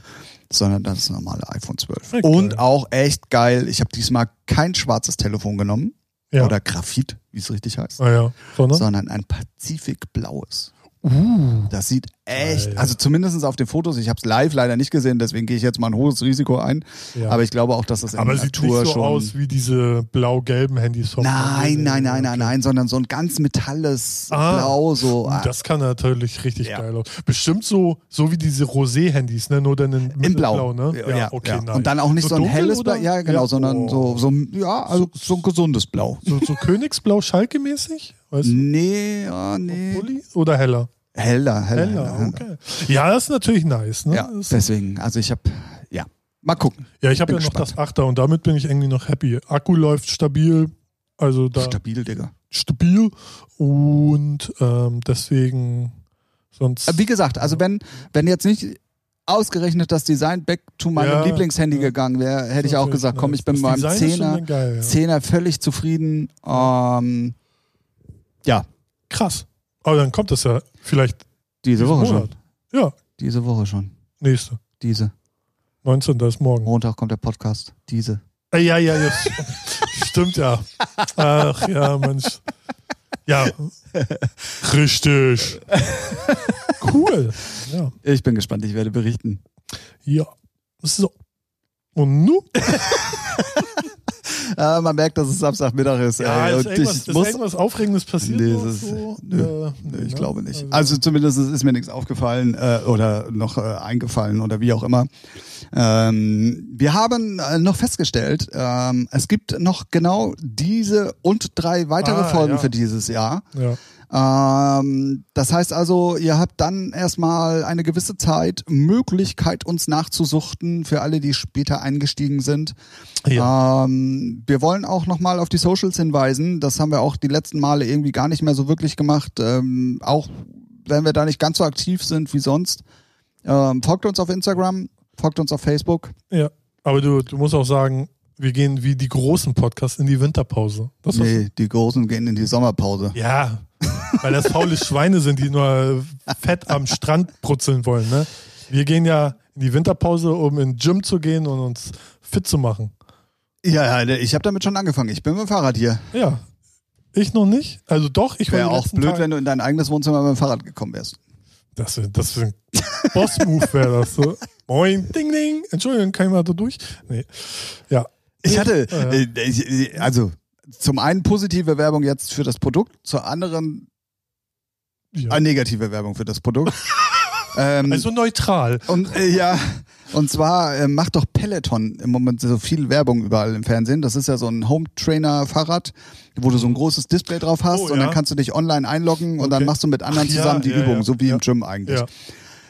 sondern das normale iPhone 12. Ja, Und auch echt geil, ich habe diesmal kein schwarzes Telefon genommen Ja. oder Graphit, wie es richtig heißt, Ah ja. Sondern? sondern ein Pazifikblaues. Uh. Das sieht echt, Geil. also zumindest auf den Fotos, ich habe es live leider nicht gesehen, deswegen gehe ich jetzt mal ein hohes Risiko ein, Ja. aber ich glaube auch, dass das in Aber der sieht Natur nicht so schon... aus wie diese blau-gelben Handys vom Nein, nein, nein, nein, Okay. nein, sondern so ein ganz metalles Ah. Blau, so. Uh, Das kann natürlich richtig Ja. geil aus. Bestimmt so, so wie diese Rosé-Handys, ne? Nur dann in, in Blau. ne? Ja, okay, ja. nice. Und dann auch nicht so, ein dunkel, helles? Blau, ja genau, sondern oh. so, so, ja, also so ein gesundes Blau. So, so Königsblau Schalke-mäßig? Weißt du? Nee, ja, nee. Bulli? Oder heller? Heller, heller. Heller, heller. okay. Ja, das ist natürlich nice, ne? Ja, deswegen, also ich habe, ja, mal gucken. ja ich habe ja bin noch gespannt. das Achter und damit bin ich irgendwie noch happy. Akku läuft stabil, also da Stabil, Digga. stabil und ähm, deswegen sonst. Äh, Wie gesagt, also wenn, wenn jetzt nicht ausgerechnet das Design back to meinem Ja, Lieblingshandy ja. gegangen wäre, hätte ich auch gesagt, komm, ich bin Das mit meinem Design ist schon Zehner, dann Geil, ja. Zehner völlig zufrieden. Ähm, ja, Krass. Aber dann kommt das ja vielleicht diese Woche schon. Monat. Ja, Diese Woche schon. nächste. Diese. 19. ist morgen. Montag kommt der Podcast. Diese. Äh, ja, ja, ja. Stimmt ja. Ach ja, Mensch. Ja. Richtig. Cool. Ja. Ich bin gespannt, ich werde berichten. Ja. So. Und nu? Äh, man merkt, dass es Samstagmittag ist. Ja, ey, ist, irgendwas, ich ist muss, irgendwas Aufregendes passiert? Nee, ist- so? nö, Äh, Nee, ich ne? glaube nicht. Also zumindest ist mir nichts aufgefallen äh, oder noch äh, eingefallen oder wie auch immer. Ähm, wir haben äh, noch festgestellt, ähm, es gibt noch genau diese und drei weitere Ah, Folgen ja. für dieses Jahr. ja. Ähm, das heißt also, ihr habt dann erstmal eine gewisse Zeit Möglichkeit, uns nachzusuchten für alle, die später eingestiegen sind. Ja. Ähm, wir wollen auch nochmal auf die Socials hinweisen. Das haben wir auch die letzten Male irgendwie gar nicht mehr so wirklich gemacht. Ähm, auch wenn wir da nicht ganz so aktiv sind wie sonst. Ähm, folgt uns auf Instagram, folgt uns auf Facebook. ja. Aber du, du musst auch sagen, Wir gehen wie die großen Podcasts in die Winterpause. Das war's. Nee, die Großen gehen in die Sommerpause. Ja, weil das faule Schweine sind, die nur fett am Strand brutzeln wollen. Ne? Wir gehen ja in die Winterpause, um in Gym zu gehen und uns fit zu machen. Ja, ja, ich habe damit schon angefangen. Ich bin mit dem Fahrrad hier. Ja. Ich noch nicht. Also doch, ich Wäre auch blöd, Tage- wenn du in dein eigenes Wohnzimmer mit dem Fahrrad gekommen wärst. Das, wär- das wär ein Boss-Move wäre das so. Moin, ding, ding. Entschuldigung, kann ich mal da durch? Nee. Ja. Ich hatte, Äh, also zum einen positive Werbung jetzt für das Produkt, zur anderen ja. äh, negative Werbung für das Produkt. ähm, Also neutral. und äh, ja, und zwar äh, macht doch Peloton im Moment so viel Werbung überall im Fernsehen. Das ist ja so ein Home Trainer Fahrrad, wo du so ein großes Display drauf hast Oh, und dann ja. kannst du dich online einloggen und dann Okay. machst du mit anderen Ach, ja, zusammen die ja, Übungen, ja, so wie ja. im Gym eigentlich. Ja.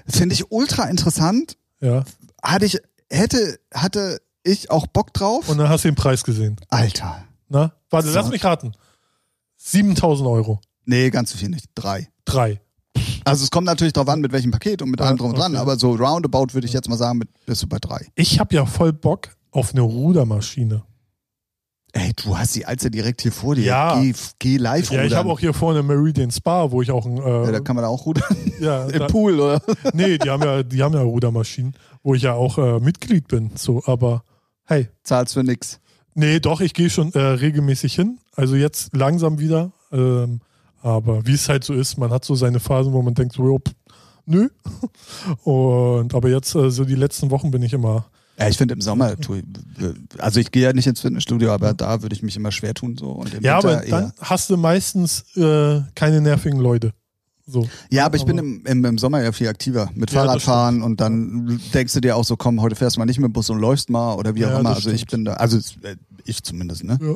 Finde ich ultra interessant. Ja. Hatte ich, hätte, hatte ich auch Bock drauf. Und dann hast du den Preis gesehen. Alter. Na? Warte, So. lass mich raten. 7000 Euro. Nee, ganz so viel nicht. Drei. Drei. Also es kommt natürlich drauf an, mit welchem Paket und mit allem drum und dran, okay. aber so roundabout würde ich jetzt mal sagen, mit, bist du bei drei. Ich habe ja voll Bock auf eine Rudermaschine. Ey, du hast die Alze direkt hier vor dir. Ja. Geh, geh live Ja, ich rudern. habe auch hier vorne Meridian Spa, wo ich auch ein. ja, da Äh, kann man auch rudern. ja, Im da, Pool, oder? nee, die haben ja, die haben ja Rudermaschinen, wo ich ja auch äh, Mitglied bin. So, aber hey, Zahlst für nix. nee, doch, ich gehe schon äh, regelmäßig hin. Also jetzt langsam wieder. Ähm, aber wie es halt so ist, man hat so seine Phasen, wo man denkt, so, pff, nö. Und aber jetzt, äh, so die letzten Wochen bin ich immer. Ja, ich finde im Sommer, tu, also ich gehe ja nicht ins Fitnessstudio, aber da würde ich mich immer schwer tun. So. Ja, Winter aber dann hast du meistens äh, keine nervigen Leute. So. Ja, aber ich bin im, im, im Sommer ja viel aktiver mit Ja, Fahrradfahren und dann denkst du dir auch so, komm, heute fährst du mal nicht mit dem Bus und läufst mal oder wie auch Ja, immer. Also ich bin da, also äh, ich zumindest, ne? Ja.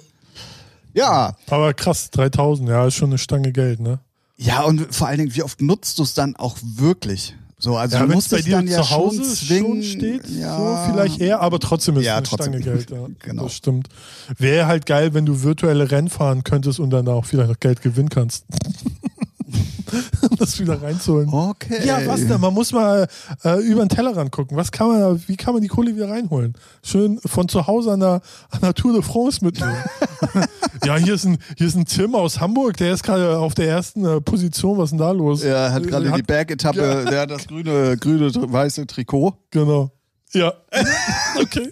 Ja, Aber krass, 3000, ja, ist schon eine Stange Geld, ne? ja und vor allen Dingen, wie oft nutzt du es dann auch wirklich? So, also Ja, du wenn es musst dir dann ja zu Hause schon zwingen. schon steht, ja, so vielleicht eher, aber trotzdem ist Ja, es eine trotzdem. Stange Geld. Ja. Genau. Das stimmt. Wäre halt geil, wenn du virtuelle Rennen fahren könntest und dann auch vielleicht noch Geld gewinnen kannst. Um das wieder reinzuholen. Okay. Ja, was denn? Man muss mal äh, über den Tellerrand gucken. Was kann man, wie kann man die Kohle wieder reinholen? Schön von zu Hause an der, an der Tour de France mitnehmen. ja, hier ist, ein, hier ist ein Tim aus Hamburg, der ist gerade auf der ersten äh, Position. Was ist denn da los? Er hat gerade Hat- die Bergetappe, der hat das grüne, grüne, weiße Trikot. Genau. Ja. okay.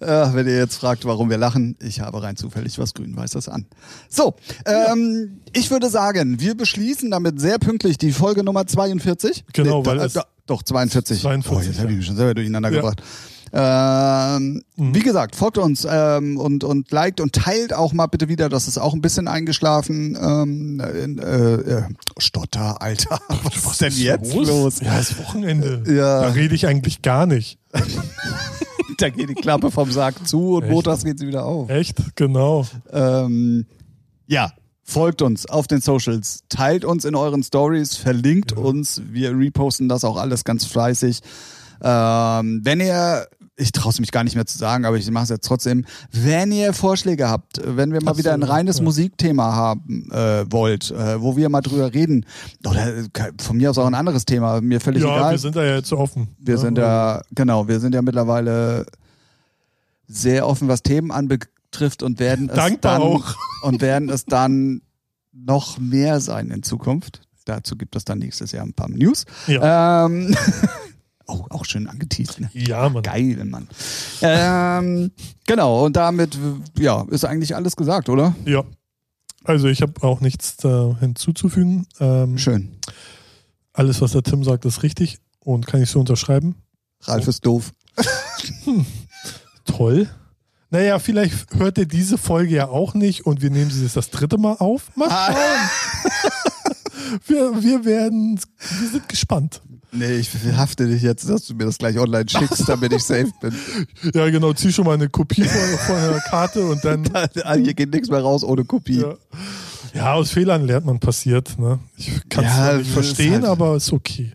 Äh, wenn ihr jetzt fragt, warum wir lachen, ich habe rein zufällig was grün-weißes an. So, ähm, ich würde sagen, wir beschließen damit sehr pünktlich die Folge Nummer 42. Genau, da, weil äh, es- da, Doch, 42. 42, oh, jetzt habe ich ja. mich schon selber durcheinander Ja. gebracht. Ähm, Mhm. Wie gesagt, folgt uns ähm, und, und liked und teilt auch mal bitte wieder, das ist auch ein bisschen eingeschlafen. Ähm, äh, äh, Stotter, Alter. Was ist denn jetzt los? Ja, ist Wochenende. Ja. Da rede ich eigentlich gar nicht. Da geht die Klappe vom Sarg zu und Echt? montags geht sie wieder auf. Echt? Genau. Ähm, ja, folgt uns auf den Socials, teilt uns in euren Stories, verlinkt uns. Wir reposten das auch alles ganz fleißig. Ähm, wenn ihr, ich traue es mich gar nicht mehr zu sagen, aber ich mache es jetzt trotzdem, wenn ihr Vorschläge habt, wenn wir mal Ach wieder ein reines ja. Musikthema haben äh, wollt, äh, wo wir mal drüber reden, oder äh, von mir aus auch ein anderes Thema, mir völlig ja, egal. wir sind da ja jetzt offen. Wir ja, sind ja, genau, wir sind ja mittlerweile sehr offen, was Themen anbetrifft und werden es Dankbar dann auch. und werden es dann noch mehr sein in Zukunft. Dazu gibt es dann nächstes Jahr ein paar News. Ja. Ähm, oh, auch schön angeteased, ne? Ja, Mann. Geil, Mann. Ähm, genau, und damit ja, ist eigentlich alles gesagt, oder? Ja. Also ich habe auch nichts da hinzuzufügen. Ähm, Schön. alles, was der Tim sagt, ist richtig und kann ich so unterschreiben. Ralf ist doof. Toll. Naja, vielleicht hört ihr diese Folge ja auch nicht und wir nehmen sie jetzt das dritte Mal auf. Mal Ah. schauen. wir, wir werden, wir sind gespannt. Nee, ich hafte dich jetzt, dass du mir das gleich online schickst, damit ich safe bin. Ja, genau, zieh schon mal eine Kopie von, von der Karte und dann. Hier geht nichts mehr raus ohne Kopie. Ja. ja, aus Fehlern lernt man passiert. Ne? Ich kann es Ja, nicht verstehen, halt- aber ist okay.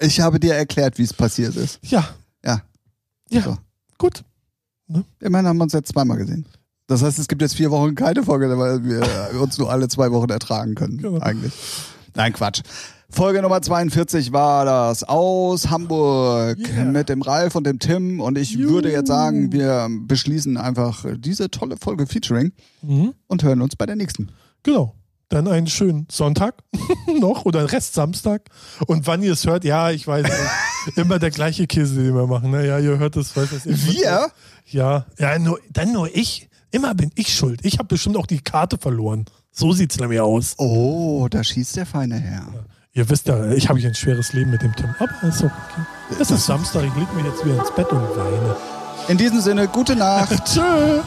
Ich habe dir erklärt, wie es passiert ist. Ja. Ja. Ja, So. gut. Immerhin haben wir uns jetzt zweimal gesehen. Das heißt, es gibt jetzt vier Wochen keine Folge, weil wir uns nur alle zwei Wochen ertragen können. Genau. Eigentlich. Nein, Quatsch. Folge Nummer 42 war das aus Hamburg Yeah. mit dem Ralf und dem Tim. Und ich Juhu. würde jetzt sagen, wir beschließen einfach diese tolle Folge Featuring Mhm. und hören uns bei der nächsten. Genau. Dann einen schönen Sonntag noch oder Rest Samstag. Und wann ihr es hört, ja, ich weiß. Immer der gleiche Käse, den wir machen. Ne? Ja, ihr hört es, weiß was. Wir? Ja, ja nur, dann nur ich. Immer bin ich schuld. Ich habe bestimmt auch die Karte verloren. So sieht's nämlich aus. Oh, da schießt der feine Herr. Ihr wisst ja, ich habe hier ein schweres Leben mit dem Tim. Aber ist okay. Es ist Samstag, ich leg mich jetzt wieder ins Bett und weine. In diesem Sinne, gute Nacht. Tschö.